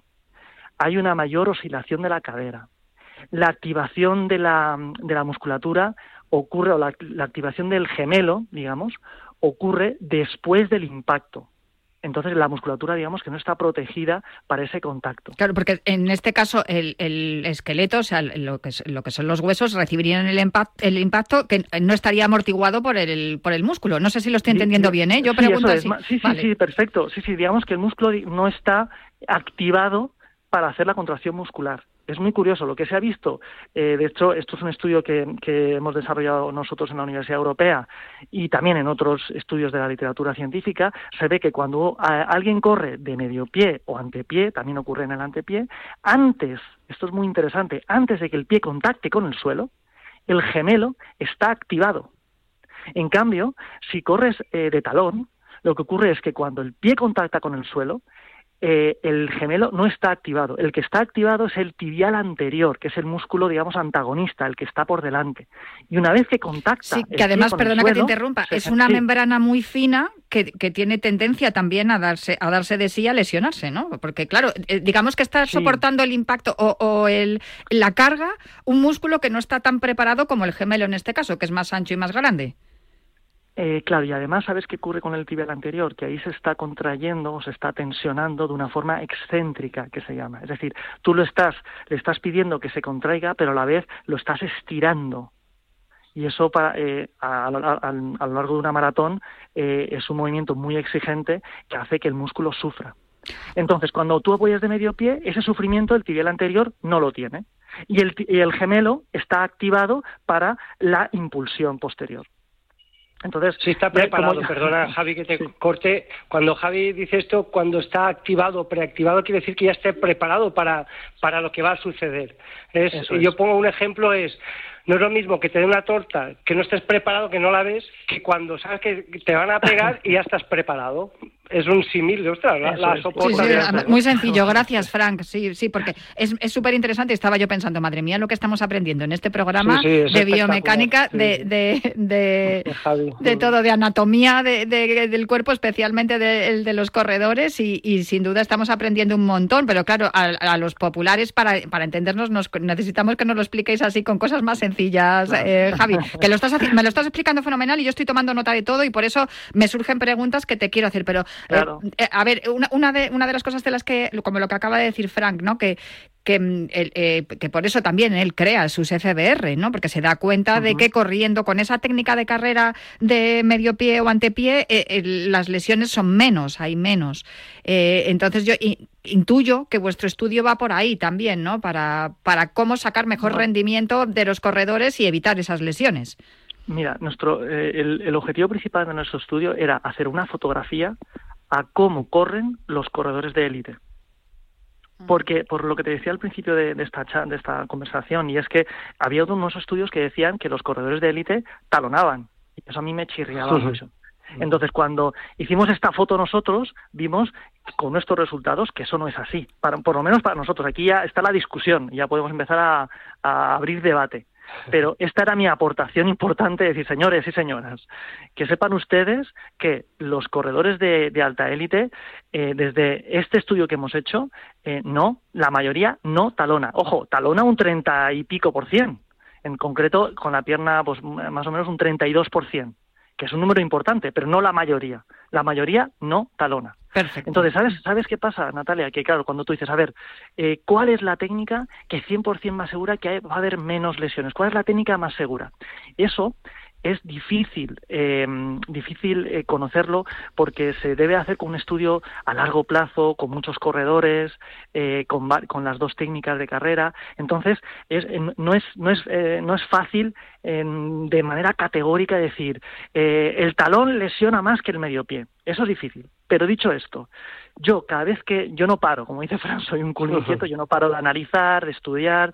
hay una mayor oscilación de la cadera, la activación de la, de la musculatura ocurre, o la, la activación del gemelo, digamos, ocurre después del impacto entonces la musculatura, digamos, que no está protegida para ese contacto. Claro, porque en este caso el, esqueleto, o sea, lo que, lo que son los huesos, recibirían el, impacto, el impacto que no estaría amortiguado por el, por el músculo. No sé si lo estoy entendiendo bien, ¿eh? Yo pregunto sí, Sí, sí, sí, perfecto. Sí, sí, digamos que el músculo no está activado para hacer la contracción muscular es muy curioso. Lo que se ha visto, eh, de hecho, esto es un estudio que, hemos desarrollado nosotros en la Universidad Europea y también en otros estudios de la literatura científica, se ve que cuando alguien corre de medio pie o antepié, también ocurre en el antepié, antes, esto es muy interesante, antes de que el pie contacte con el suelo, el gemelo está activado. En cambio, si corres eh, de talón, lo que ocurre es que cuando el pie contacta con el suelo, eh, el gemelo no está activado. El que está activado es el tibial anterior, que es el músculo, digamos, antagonista, el que está por delante. Y una vez que contacta. Sí, que además, perdona que te interrumpa, es una membrana muy fina que, tiene tendencia también a darse, a darse de sí a lesionarse, ¿no? Porque, claro, eh, digamos que está soportando el impacto o, o el, la carga un músculo que no está tan preparado como el gemelo en este caso, que es más ancho y más grande. Eh, claro, y además, ¿sabes qué ocurre con el tibial anterior? Que ahí se está contrayendo o se está tensionando de una forma excéntrica, que se llama. Es decir, tú lo estás, le estás pidiendo que se contraiga, pero a la vez lo estás estirando. Y eso para, eh, a, lo largo de una maratón eh, es un movimiento muy exigente que hace que el músculo sufra. Entonces, cuando tú apoyas de medio pie, ese sufrimiento el tibial anterior no lo tiene. Y el, y el gemelo está activado para la impulsión posterior. Entonces, si está preparado, perdona *laughs* Javi que te corte, cuando Javi dice esto, cuando está activado, preactivado, quiere decir que ya esté preparado para, para lo que va a suceder. Es, Yo pongo un ejemplo, es, no es lo mismo que te dé una torta, que no estés preparado, que no la ves, que cuando sabes que te van a pegar y ya estás preparado. Es un símil, ostras, la, la Muy sencillo, gracias Frank, sí, sí, porque es súper interesante, estaba yo pensando, madre mía, lo que estamos aprendiendo en este programa de biomecánica, de, de, de, todo, de anatomía del cuerpo, especialmente de, de los corredores, y, sin duda estamos aprendiendo un montón, pero claro, a, los populares, para, para entendernos, nos, necesitamos que nos lo expliquéis así con cosas más sencillas, eh, Javi, que lo estás, me lo estás explicando fenomenal y yo estoy tomando nota de todo y por eso me surgen preguntas que te quiero hacer, pero Claro. Eh, a ver, una, una, de, una de las cosas de las que, como lo que acaba de decir Frank, ¿no? Que, que, mm, eh, que por eso también él crea sus FBR, ¿no? Porque se da cuenta de que corriendo con esa técnica de carrera de medio pie o antepié, eh, las lesiones son menos, hay menos. entonces yo intuyo que vuestro estudio va por ahí también, ¿no? Para, para cómo sacar mejor rendimiento de los corredores y evitar esas lesiones. Mira, nuestro, el, el, objetivo principal de nuestro estudio era hacer una fotografía a cómo corren los corredores de élite. Porque, por lo que te decía al principio de, de esta, cha- de esta conversación, y es que había unos estudios que decían que los corredores de élite talonaban. Y eso a mí me chirriaba mucho. Entonces, cuando hicimos esta foto nosotros, vimos con nuestros resultados que eso no es así. Para, por lo menos para nosotros. Aquí ya está la discusión, ya podemos empezar a, a abrir debate. *laughs* Pero esta era mi aportación importante, decir, señores y señoras, que sepan ustedes que los corredores de, de alta élite, eh, desde este estudio que hemos hecho, eh, no, la mayoría no talona. Ojo, talona un treinta y pico por cien. En concreto, con la pierna, pues más o menos un 32 por cien, que es un número importante, pero no la mayoría. La mayoría no talona. Perfecto. Entonces, ¿sabes, ¿sabes qué pasa, Natalia? Que claro, cuando tú dices, a ver, eh, ¿cuál es la técnica que 100% más segura que va a haber menos lesiones? ¿Cuál es la técnica más segura? Eso es difícil, eh, difícil eh, conocerlo porque se debe hacer con un estudio a largo plazo, con muchos corredores, eh, con, con las dos técnicas de carrera. Entonces, es, eh, no, es, no, es, eh, no es fácil de manera categórica decir eh, el talón lesiona más que el medio pie. Eso es difícil. Pero dicho esto, yo cada vez que yo no paro, como dice Fran, soy un culo inquieto, *laughs* yo no paro de analizar, de estudiar,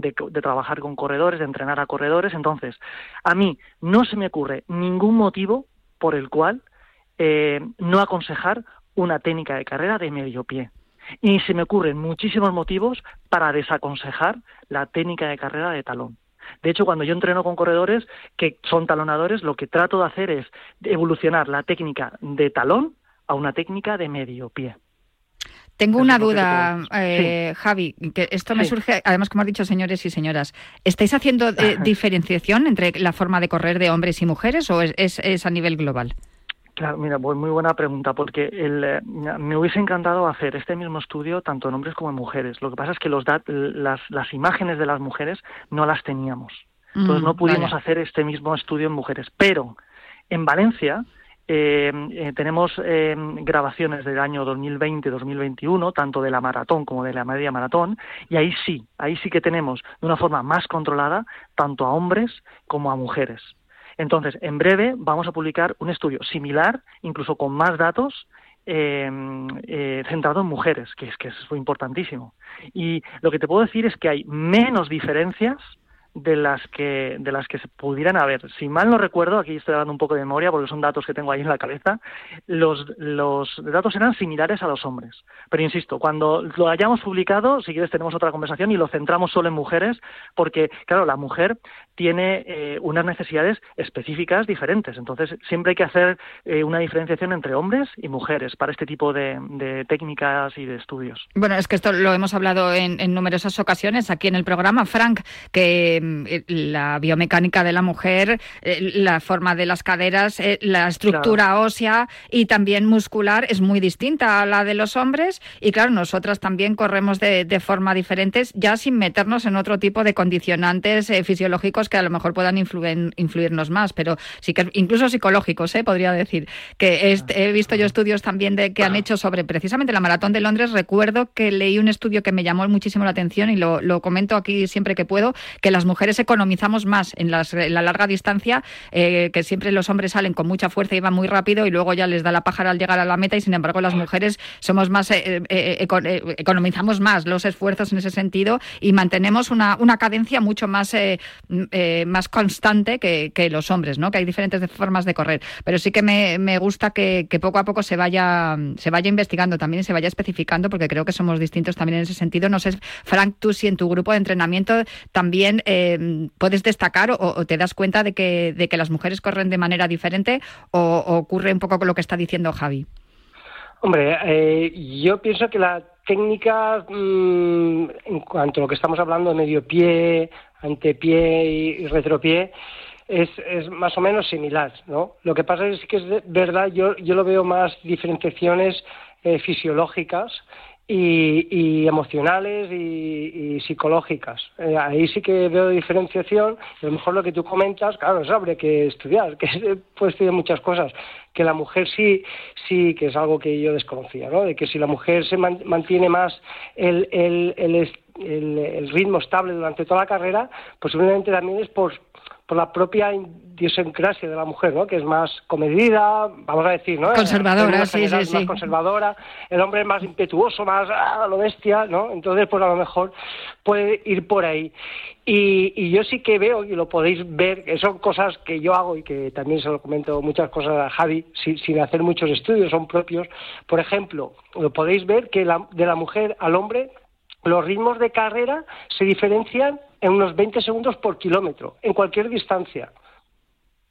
de, de trabajar con corredores, de entrenar a corredores. Entonces, a mí no se me ocurre ningún motivo por el cual eh, no aconsejar una técnica de carrera de medio pie. Y se me ocurren muchísimos motivos para desaconsejar la técnica de carrera de talón. De hecho, cuando yo entreno con corredores que son talonadores, lo que trato de hacer es evolucionar la técnica de talón a una técnica de medio pie. Tengo una duda, eh, Javi, que esto me Sí. surge, además, como has dicho, señores y señoras, ¿estáis haciendo eh, diferenciación entre la forma de correr de hombres y mujeres o es, es- es a nivel global? Claro, mira, muy buena pregunta, porque el, eh, me hubiese encantado hacer este mismo estudio tanto en hombres como en mujeres. Lo que pasa es que los dat- las, las imágenes de las mujeres no las teníamos. Entonces Mm, no pudimos vale. hacer este mismo estudio en mujeres. Pero en Valencia eh, eh, tenemos eh, grabaciones del año 2020-2021, tanto de la maratón como de la media maratón, y ahí sí, ahí sí que tenemos de una forma más controlada tanto a hombres como a mujeres. Entonces, en breve vamos a publicar un estudio similar, incluso con más datos, eh, eh, centrado en mujeres, que es que es importantísimo. Y lo que te puedo decir es que hay menos diferencias de las que de las que se pudieran haber. Si mal no recuerdo, aquí estoy dando un poco de memoria porque son datos que tengo ahí en la cabeza, los, los datos eran similares a los hombres. Pero insisto, cuando lo hayamos publicado, si quieres tenemos otra conversación y lo centramos solo en mujeres, porque claro, la mujer tiene eh, unas necesidades específicas diferentes. Entonces, siempre hay que hacer eh, una diferenciación entre hombres y mujeres para este tipo de, de técnicas y de estudios. Bueno, es que esto lo hemos hablado en, en numerosas ocasiones aquí en el programa, Frank, que eh, la biomecánica de la mujer, eh, la forma de las caderas, eh, la estructura ósea y también muscular es muy distinta a la de los hombres. Y claro, nosotras también corremos de, de forma diferente, ya sin meternos en otro tipo de condicionantes fisiológicos que a lo mejor puedan influen- influirnos más, pero sí que incluso psicológicos, eh, podría decir. Que est- he visto yo estudios también de que han hecho sobre precisamente la maratón de Londres. Recuerdo que leí un estudio que me llamó muchísimo la atención y lo, lo comento aquí siempre que puedo, que las mujeres economizamos más en, las- en la larga distancia, eh, que siempre los hombres salen con mucha fuerza y van muy rápido y luego ya les da la pájara al llegar a la meta y sin embargo las mujeres somos más eh, eh, eh, economizamos más los esfuerzos en ese sentido y mantenemos una, una cadencia mucho más más constante que, los hombres, ¿no? Que hay diferentes formas de correr. Pero sí que me, me gusta que, poco a poco se vaya se vaya investigando también y se vaya especificando porque creo que somos distintos también en ese sentido. No sé, Frank, tú si en tu grupo de entrenamiento también puedes destacar o, te das cuenta de que, de que las mujeres corren de manera diferente o, o ocurre un poco con lo que está diciendo Javi. Hombre, eh, yo pienso que la técnica, mm, en cuanto a lo que estamos hablando, medio pie, antepié y, y retropié, es, es más o menos similar, ¿no? Lo que pasa es que es de- verdad, yo, yo lo veo más diferenciaciones eh, fisiológicas y, y emocionales y, y psicológicas. Eh, ahí sí que veo diferenciación. A lo mejor lo que tú comentas, claro, eso habría que estudiar, *laughs* que se puede estudiar muchas cosas. Que la mujer sí, sí, que es algo que yo desconocía, ¿no? De que si la mujer se man- mantiene más el, el, el, el ritmo estable durante toda la carrera, posiblemente también es por por la propia idiosincrasia de la mujer, ¿no? Que es más comedida, vamos a decir, ¿no? Conservadora, sí, general sí, es más sí. conservadora, el hombre es más impetuoso, más a lo bestia, ¿no? Entonces, pues a lo mejor puede ir por ahí. Y, y yo sí que veo, y lo podéis ver, que son cosas que yo hago y que también se lo comento muchas cosas a Javi, sin, sin hacer muchos estudios, son propios. Por ejemplo, lo podéis ver que la- de la mujer al hombre los ritmos de carrera se diferencian en unos 20 segundos por kilómetro, en cualquier distancia.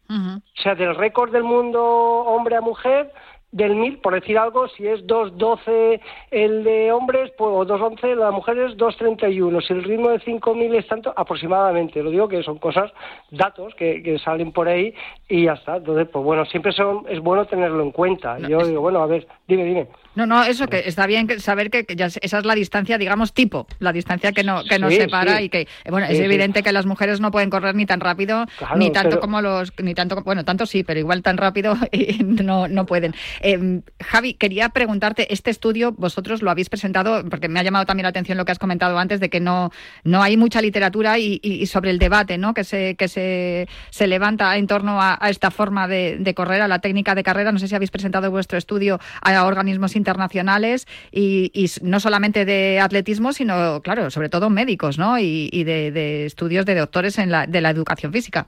O sea, del récord del mundo hombre a mujer, del 1000, por decir algo, si es 2.12 el de hombres, pues, o 2.11 la mujer es 2.31. Si el ritmo de 5.000 es tanto, aproximadamente. Lo digo que son cosas, datos que, que salen por ahí y ya está. Entonces, pues bueno, siempre son, es bueno tenerlo en cuenta. Yo digo, bueno, a ver, dime, dime. No, no, eso que está bien saber que, que ya es- esa es la distancia, digamos, tipo, la distancia que, no, que nos Sí, separa sí. y que, bueno, es sí. evidente que las mujeres no pueden correr ni tan rápido, Claro, ni tanto pero- como los, ni tanto, bueno, tanto sí, pero igual tan rápido *laughs* y no, no pueden. Eh, Javi, quería preguntarte, este estudio vosotros lo habéis presentado, porque me ha llamado también la atención lo que has comentado antes, de que no, no hay mucha literatura y, sobre el debate ¿no? que, se, que se, se levanta en torno a, esta forma de, correr, a la técnica de carrera. No sé si habéis presentado vuestro estudio a organismos internacionales y, no solamente de atletismo, sino, claro, sobre todo médicos ¿no? y, y de, de estudios de doctores en la, de la educación física.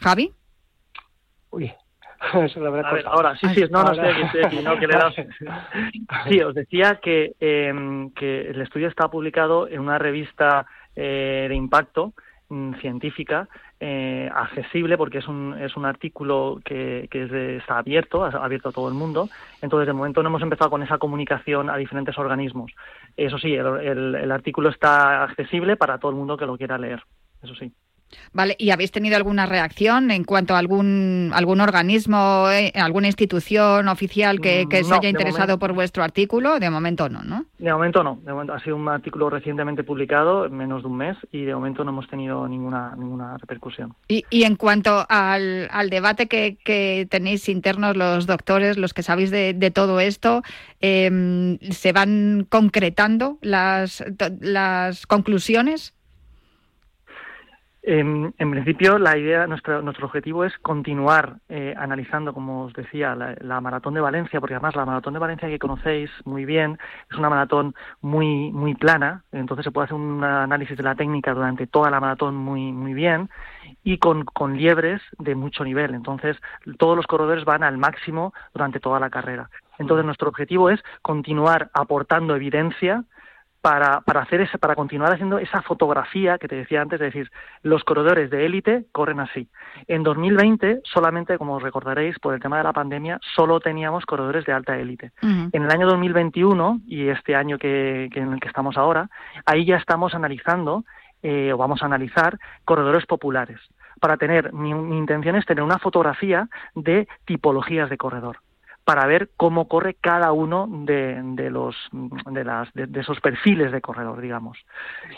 Javi. Uy, *laughs* habrá A ver, ahora, sí, sí, no, no, estoy aquí, no, que le he dado- *laughs* Sí, os decía que, eh, que el estudio está publicado en una revista eh, de impacto mm, científica eh, accesible porque es un, es un artículo que, que es de- está abierto, abierto a todo el mundo. Entonces, de momento no hemos empezado con esa comunicación a diferentes organismos. Eso sí, el, el- el artículo está accesible para todo el mundo que lo quiera leer. Eso sí. Vale, ¿y habéis tenido alguna reacción en cuanto a algún algún organismo, eh, alguna institución oficial que, que se haya interesado momento- por vuestro artículo? De momento no, ¿no? De momento no. De momento ha sido un artículo recientemente publicado, en menos de un mes, y de momento no hemos tenido ninguna ninguna repercusión. Y, y en cuanto al, al debate que, que tenéis internos los doctores, los que sabéis de, de todo esto, em, ¿se van concretando las, las conclusiones? En, en principio, la idea, nuestro, nuestro objetivo es continuar eh, analizando, como os decía, la, la maratón de Valencia, porque además la maratón de Valencia que conocéis muy bien es una maratón muy muy plana, entonces se puede hacer un análisis de la técnica durante toda la maratón muy muy bien y con, con liebres de mucho nivel. Entonces, todos los corredores van al máximo durante toda la carrera. Entonces, nuestro objetivo es continuar aportando evidencia para, para hacer ese, para continuar haciendo esa fotografía que te decía antes, de decir, los corredores de élite corren así. En 2020, solamente, como os recordaréis, por el tema de la pandemia, solo teníamos corredores de alta élite. En el año 2021 y este año que, que en el que estamos ahora, ahí ya estamos analizando eh, o vamos a analizar corredores populares para tener mi, mi intención es tener una fotografía de tipologías de corredor para ver cómo corre cada uno de, de los de, las, de, de, esos perfiles de corredor, digamos,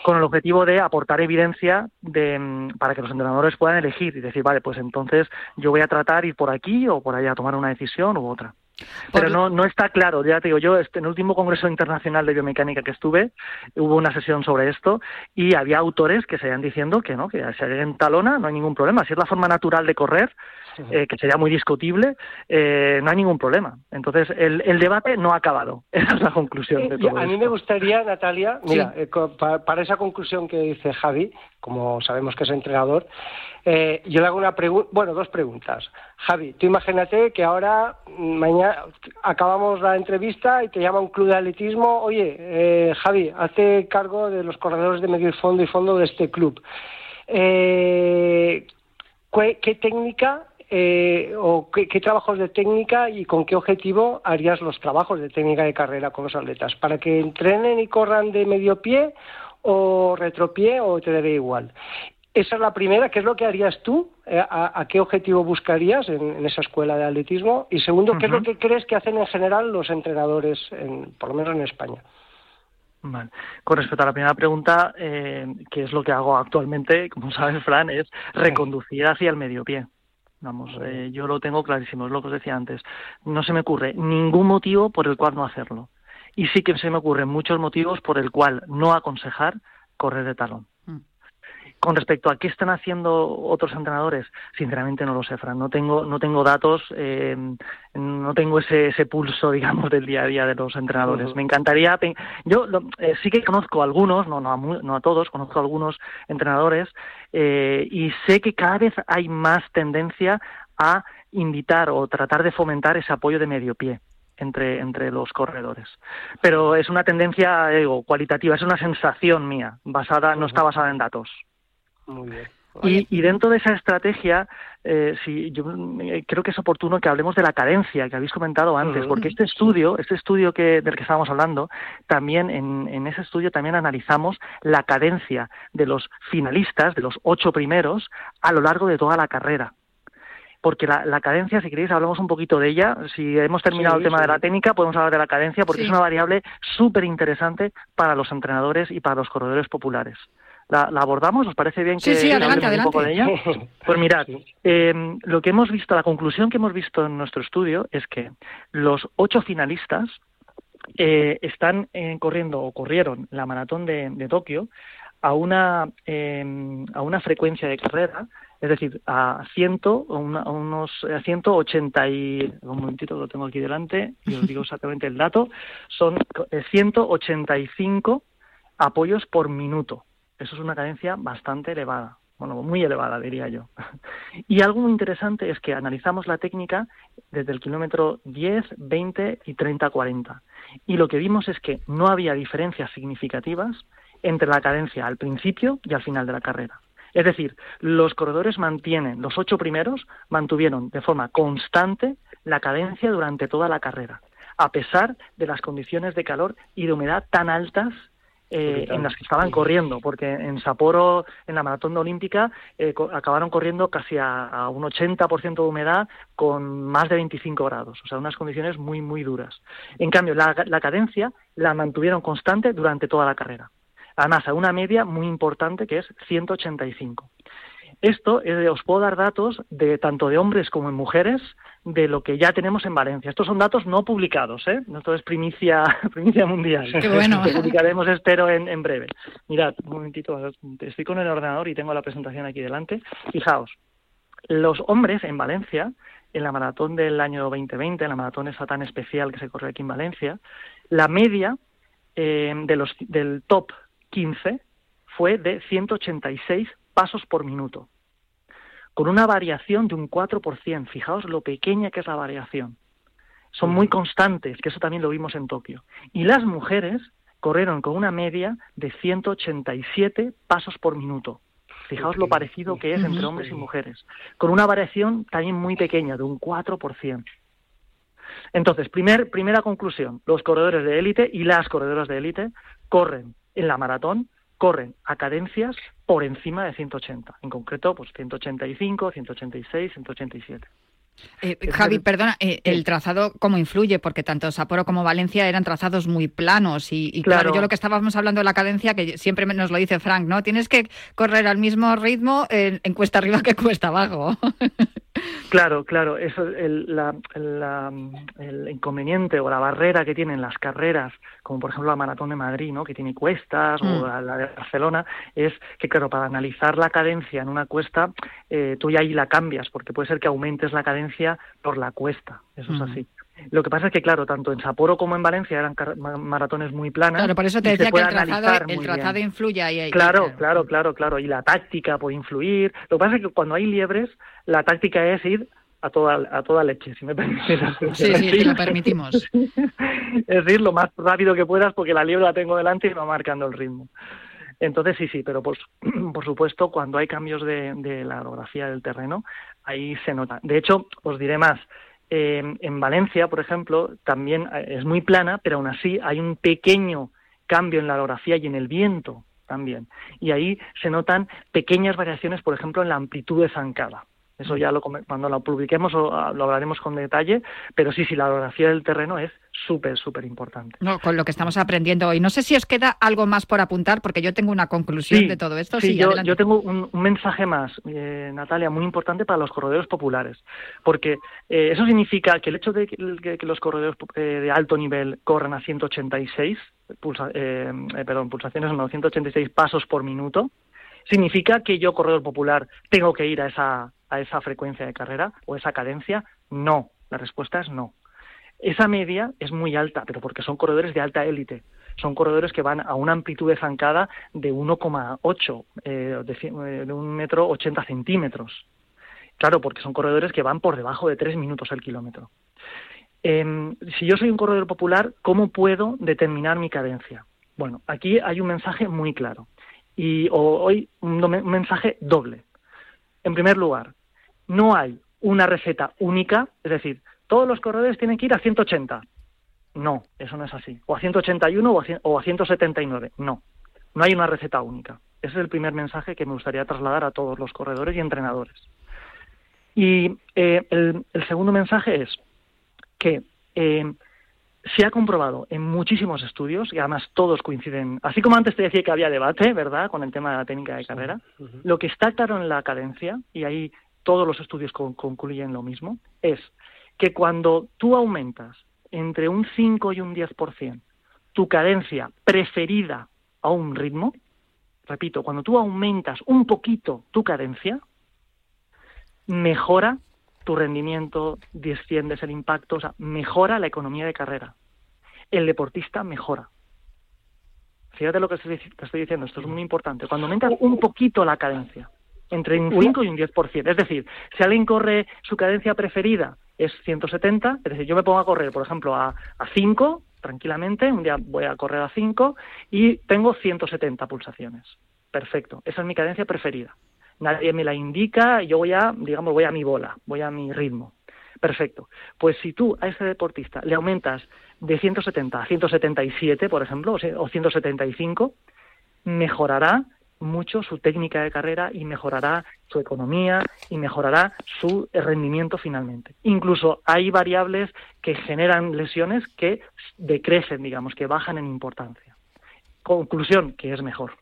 con el objetivo de aportar evidencia de, para que los entrenadores puedan elegir y decir, vale, pues entonces yo voy a tratar ir por aquí o por allá a tomar una decisión u otra. Pero no, no está claro, ya te digo, yo este, en el último Congreso Internacional de Biomecánica que estuve, hubo una sesión sobre esto y había autores que seguían diciendo que no, que si hay en talona no hay ningún problema, si es la forma natural de correr, eh, que sería muy discutible, eh, no hay ningún problema. Entonces, el, el, debate no ha acabado. *laughs* Esa es la conclusión de todo A mí esto. me gustaría, Natalia, mira, Sí. eh, para esa conclusión que dice Javi, como sabemos que es entrenador, eh, yo le hago una pregunta, bueno, dos preguntas. Javi, tú imagínate que ahora, mm, mañana, acabamos la entrevista y te llama un club de atletismo, oye, eh, Javi, hazte cargo de los corredores de medio y fondo y fondo de este club. Eh, ¿qué, qué técnica eh, o qué, qué, trabajos de técnica y con qué objetivo harías los trabajos de técnica de carrera con los atletas? ¿Para que entrenen y corran de medio pie o retropié o te daría igual? Esa es la primera, ¿qué es lo que harías tú? Eh, ¿A, a qué objetivo buscarías en, en, esa escuela de atletismo? Y segundo, ¿qué uh -huh. es lo que crees que hacen en general los entrenadores, en, por lo menos en España? Vale. Con respecto a la primera pregunta, eh, ¿qué es lo que hago actualmente? Como sabes, Fran, es reconducir hacia el medio pie. Vamos, eh, yo lo tengo clarísimo, es lo que os decía antes. No se me ocurre ningún motivo por el cual no hacerlo. Y sí que se me ocurren muchos motivos por el cual no aconsejar correr de talón. Con respecto a qué están haciendo otros entrenadores, sinceramente no lo sé, Fran. No tengo, no tengo datos, eh, no tengo ese, ese pulso, *laughs* digamos, del día a día de los entrenadores. Me encantaría. Yo lo- eh, sí que conozco a algunos, no, no, a, no a todos, conozco a algunos entrenadores eh, y sé que cada vez hay más tendencia a invitar o tratar de fomentar ese apoyo de medio pie entre, entre los corredores. Pero es una tendencia, eh, digo, cualitativa, es una sensación mía, basada, no está basada en datos. Muy bien. Y, y dentro de esa estrategia, eh, sí, yo eh, creo que es oportuno que hablemos de la cadencia que habéis comentado antes, porque este estudio, este estudio que, del que estábamos hablando, también en, en ese estudio también analizamos la cadencia de los finalistas, de los ocho primeros, a lo largo de toda la carrera. Porque la, la cadencia, si queréis, hablamos un poquito de ella. Si hemos terminado Sí, el tema sí. de la técnica, podemos hablar de la cadencia, porque es una variable súper interesante para los entrenadores y para los corredores populares. ¿La, la abordamos? ¿Os parece bien Sí, que sí, adelante, hablemos un poco de ella? adelante. *laughs* Pues mirad, eh, lo que hemos visto, la conclusión que hemos visto en nuestro estudio es que los ocho finalistas eh, están eh, corriendo o corrieron la maratón de, de Tokio a una eh, a una frecuencia de carrera, es decir, a ciento o una- a unos a 180 y un momentito lo tengo aquí delante y os digo *laughs* exactamente el dato, son eh, 185 apoyos por minuto. Eso es una cadencia bastante elevada, bueno, muy elevada diría yo. *laughs* Y algo muy interesante es que analizamos la técnica desde el kilómetro 10, 20 y 30, 40. Y lo que vimos es que no había diferencias significativas entre la cadencia al principio y al final de la carrera. Es decir, los corredores mantienen, los ocho primeros mantuvieron de forma constante la cadencia durante toda la carrera, a pesar de las condiciones de calor y de humedad tan altas eh, en las que estaban corriendo, porque en Sapporo, en la maratón olímpica, eh, co- acabaron corriendo casi a, a un 80% de humedad con más de 25 grados, o sea, unas condiciones muy, muy duras. En cambio, la, la cadencia la mantuvieron constante durante toda la carrera. Además, a una media muy importante que es 185. Esto eh, os puedo dar datos de tanto de hombres como de mujeres de lo que ya tenemos en Valencia. Estos son datos no publicados, ¿eh? Esto es primicia, *laughs* primicia mundial. Qué bueno. Que publicaremos, espero, en, en breve. Mirad, un momentito, estoy con el ordenador y tengo la presentación aquí delante. Fijaos, los hombres en Valencia, en la maratón del año 2020, en la maratón esa tan especial que se corrió aquí en Valencia, la media eh, de los, del top 15 fue de 186 pasos por minuto, con una variación de un 4%. Fijaos lo pequeña que es la variación. Son muy constantes, que eso también lo vimos en Tokio. Y las mujeres corrieron con una media de 187 pasos por minuto. Fijaos lo parecido que es entre hombres y mujeres, con una variación también muy pequeña, de un 4%. Entonces, primer, primera conclusión, los corredores de élite y las corredoras de élite corren en la maratón, corren a cadencias por encima de 180, en concreto pues 185, 186, 187. Eh, Javi, perdona, eh, el trazado, ¿cómo influye? Porque tanto Sapporo como Valencia eran trazados muy planos y, y claro. Claro. yo lo que estábamos hablando de la cadencia, que siempre nos lo dice Frank, ¿no? Tienes que correr al mismo ritmo en, en cuesta arriba que cuesta abajo. *laughs* Claro, claro, eso el, la- la- el inconveniente o la barrera que tienen las carreras, como por ejemplo la maratón de Madrid, ¿no? que tiene cuestas, Mm. o la, la de Barcelona, es que claro, para analizar la cadencia en una cuesta, eh, tú ya ahí la cambias, porque puede ser que aumentes la cadencia por la cuesta, eso Mm. es así. Lo que pasa es que, claro, tanto en Sapporo como en Valencia eran maratones muy planas. Claro, por eso te decía que el trazado, el trazado influye ahí. ahí, Claro, claro, claro, claro. Y la táctica puede influir. Lo que pasa es que cuando hay liebres, la táctica es ir a toda, a toda leche, si me permites. Sí, sí, te lo permitimos. *laughs* es ir lo más rápido que puedas porque la liebre la tengo delante y va marcando el ritmo. Entonces sí, sí, pero por, *clears throat* por supuesto cuando hay cambios de, de la orografía del terreno, ahí se nota. De hecho, os diré más. Eh, en Valencia, por ejemplo, también eh, es muy plana, pero aún así hay un pequeño cambio en la orografía y en el viento también. Y ahí se notan pequeñas variaciones, por ejemplo, en la amplitud de zancada. Eso ya lo, cuando lo publiquemos ah, lo hablaremos con detalle, pero sí, sí, la orografía del terreno es súper, súper importante. No, con lo que estamos aprendiendo hoy. No sé si os queda algo más por apuntar, porque yo tengo una conclusión de todo esto. Sí, Sí, yo, tengo un, un mensaje más, eh, Natalia, muy importante para los corredores populares, porque eh, eso significa que el hecho de que, los corredores eh, de alto nivel corran a 186, pulsa- eh, perdón, pulsaciones no, 186 pasos por minuto, ¿Significa que yo, corredor popular, tengo que ir a esa, esa frecuencia de carrera o esa cadencia? No, la respuesta es no. Esa media es muy alta, pero porque son corredores de alta élite. Son corredores que van a una amplitud de zancada de 1,8, eh, de, cien- de un metro 80 centímetros. Claro, porque son corredores que van por debajo de 3 minutos el kilómetro. Em, si yo soy un corredor popular, ¿cómo puedo determinar mi cadencia? Bueno, aquí hay un mensaje muy claro. Y hoy un mensaje doble. En primer lugar, no hay una receta única, es decir, todos los corredores tienen que ir a 180. No, eso no es así. O a 181 o a, cien- o a 179. No, no hay una receta única. Ese es el primer mensaje que me gustaría trasladar a todos los corredores y entrenadores. Y eh, el, el segundo mensaje es que eh, se ha comprobado en muchísimos estudios, y además todos coinciden, así como antes te decía que había debate, ¿verdad?, con el tema de la técnica de carrera, lo que está claro en la cadencia, y ahí todos los estudios con- concluyen lo mismo, es que cuando tú aumentas entre un 5 y un 10% tu cadencia preferida a un ritmo, repito, cuando tú aumentas un poquito tu cadencia, mejora tu rendimiento, desciendes el impacto, o sea, mejora la economía de carrera. El deportista mejora. Fíjate lo que te estoy diciendo, esto es muy importante. Cuando aumentas un poquito la cadencia, entre un 5 y un 10%, es decir, si alguien corre su cadencia preferida es 170, es decir, yo me pongo a correr, por ejemplo, a, a 5 tranquilamente, un día voy a correr a 5 y tengo 170 pulsaciones. Perfecto, esa es mi cadencia preferida. Nadie me la indica, yo voy a, digamos, voy a mi bola, voy a mi ritmo. Perfecto. Pues si tú a ese deportista le aumentas de 170 a 177, por ejemplo, o sea, o 175, mejorará mucho su técnica de carrera y mejorará su economía y mejorará su rendimiento finalmente. Incluso hay variables que generan lesiones que decrecen, digamos, que bajan en importancia. Conclusión, que es mejor.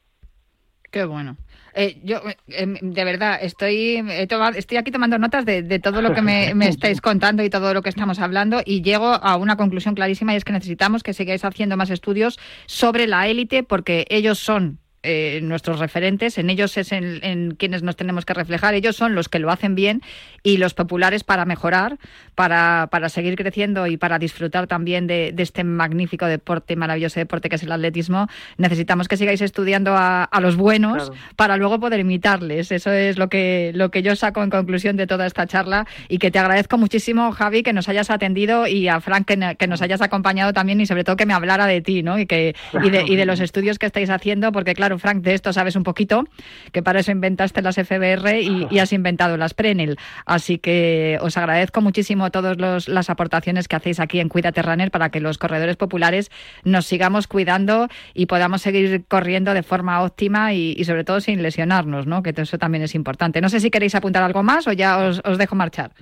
Qué bueno. Eh, yo, eh, de verdad, estoy, tomado- estoy aquí tomando notas de, de todo lo que me, me estáis *laughs* contando y todo lo que estamos hablando y llego a una conclusión clarísima y es que necesitamos que sigáis haciendo más estudios sobre la élite porque ellos son eh, nuestros referentes, en ellos es en, en quienes nos tenemos que reflejar, ellos son los que lo hacen bien y los populares para mejorar, para, para seguir creciendo y para disfrutar también de, de este magnífico deporte, maravilloso deporte que es el atletismo, necesitamos que sigáis estudiando a, a los buenos Claro. para luego poder imitarles. Eso es lo que, lo que yo saco en conclusión de toda esta charla y que te agradezco muchísimo, Javi, que nos hayas atendido y a Frank que, que nos hayas acompañado también y sobre todo que me hablara de ti, ¿no? Y, que, y, de, y de los estudios que estáis haciendo, porque claro, Frank, de esto sabes un poquito, que para eso inventaste las FBR y, has inventado las Prenel. Así que os agradezco muchísimo todas las aportaciones que hacéis aquí en Cuídate Runner para que los corredores populares nos sigamos cuidando y podamos seguir corriendo de forma óptima y, sobre todo sin lesionarnos, ¿no? Que eso también es importante. No sé si queréis apuntar algo más o ya os dejo marchar.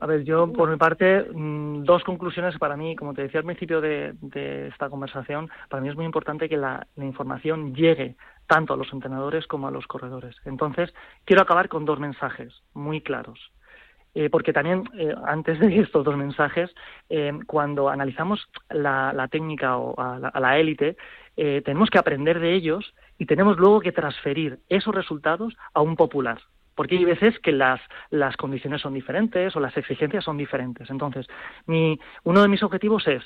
A ver, yo por mi parte, mm, dos conclusiones para mí, como te decía al principio de, esta conversación, para mí es muy importante que la, información llegue tanto a los entrenadores como a los corredores. Entonces, quiero acabar con dos mensajes muy claros. Eh, porque también, eh, antes de *laughs* estos dos mensajes, eh, cuando analizamos la, la técnica o a la, élite, tenemos que aprender de ellos y tenemos luego que transferir esos resultados a un popular porque hay veces que las, las condiciones son diferentes o las exigencias son diferentes. Entonces, mi, uno de mis objetivos es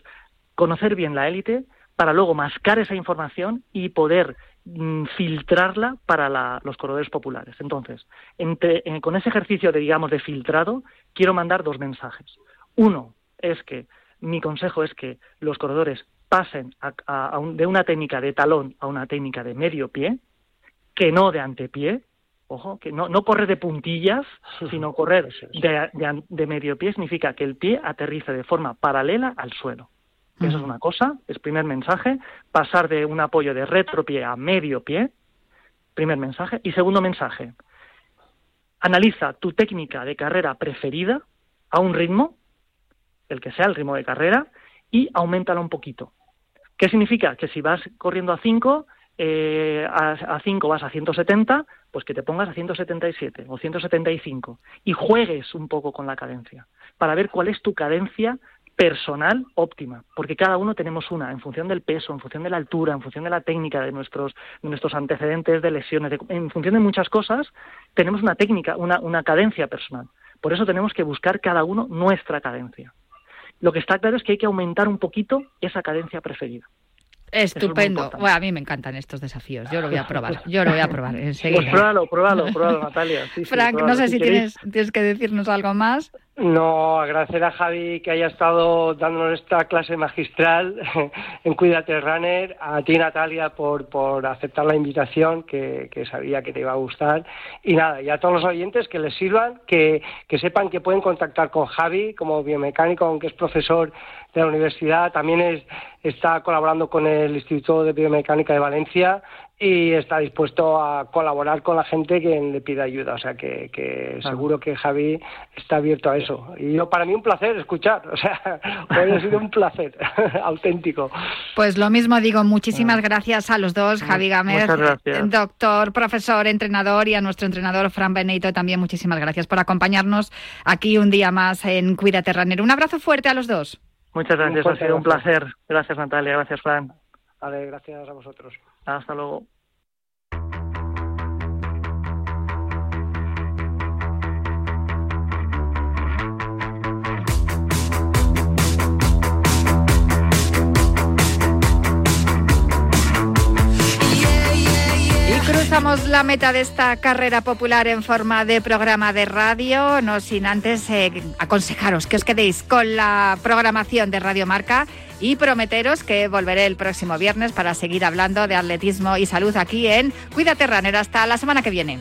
conocer bien la élite para luego mascar esa información y poder mm, filtrarla para los corredores populares. Entonces, eh, con ese ejercicio de, digamos, de filtrado, quiero mandar dos mensajes. Uno es que mi consejo es que los corredores pasen de una técnica de talón a una técnica de medio pie, que no de antepié, ojo, que no, no correr de puntillas, *laughs* sino correr de, de medio pie significa que el pie aterrice de forma paralela al suelo. Eso es una cosa, es primer mensaje, pasar de un apoyo de retropié a medio pie, primer mensaje. Y segundo mensaje, analiza tu técnica de carrera preferida a un ritmo, el que sea el ritmo de carrera, y aumentala un poquito. ¿Qué significa? Que si vas corriendo a 5, eh, a 5 vas a 170, pues que te pongas a 177 o 175 y juegues un poco con la cadencia para ver cuál es tu cadencia personal óptima, porque cada uno tenemos una, en función del peso, en función de la altura, en función de la técnica, de nuestros, de nuestros antecedentes de lesiones, en función de muchas cosas, tenemos una técnica, una cadencia personal. Por eso tenemos que buscar cada uno nuestra cadencia. Lo que está claro es que hay que aumentar un poquito esa cadencia preferida. Estupendo. Bueno, a mí me encantan estos desafíos. Yo lo voy a probar. Yo lo voy a probar *laughs* enseguida. Pues pruébalo, pruébalo, pruébalo, Natalia. Sí, sí, Frank, no sé si queréis- tienes, tienes que decirnos algo más. No, agradecer a Javi que haya estado dándonos esta clase magistral *laughs* en Cuídate Runner, a ti Natalia por, por aceptar la invitación que, que sabía que te iba a gustar. Y nada, y a todos los oyentes que les sirvan, que, que sepan que pueden contactar con Javi como biomecánico, aunque es profesor de la universidad, también es, está colaborando con el Instituto de Biomecánica de Valencia y está dispuesto a colaborar con la gente que le pida ayuda. O sea que, que seguro que Javi está abierto a eso. Y yo, para mí un placer escuchar. O sea, *laughs* hoy ha sido un placer *laughs* auténtico. Pues lo mismo digo, muchísimas gracias a los dos, Javi Gámez, doctor, profesor, entrenador, y a nuestro entrenador Fran Benito también muchísimas gracias por acompañarnos aquí un día más en Cuídate Runner. Un abrazo fuerte a los dos. Muchas gracias, ha sido un placer. Gracias, Natalia, gracias, Fran. Vale, gracias a vosotros. Hasta luego. La meta de esta carrera popular en forma de programa de radio, no sin antes eh, aconsejaros que os quedéis con la programación de Radio Marca y prometeros que volveré el próximo viernes para seguir hablando de atletismo y salud aquí en Cuídate Runner. Hasta la semana que viene.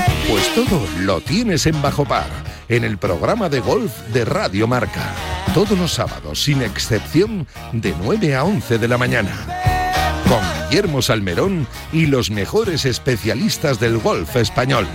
Pues todo lo tienes en Bajo Par en el programa de golf de Radio Marca. Todos los sábados, sin excepción, de 9 a 11 de la mañana. Con Guillermo Salmerón y los mejores especialistas del golf español.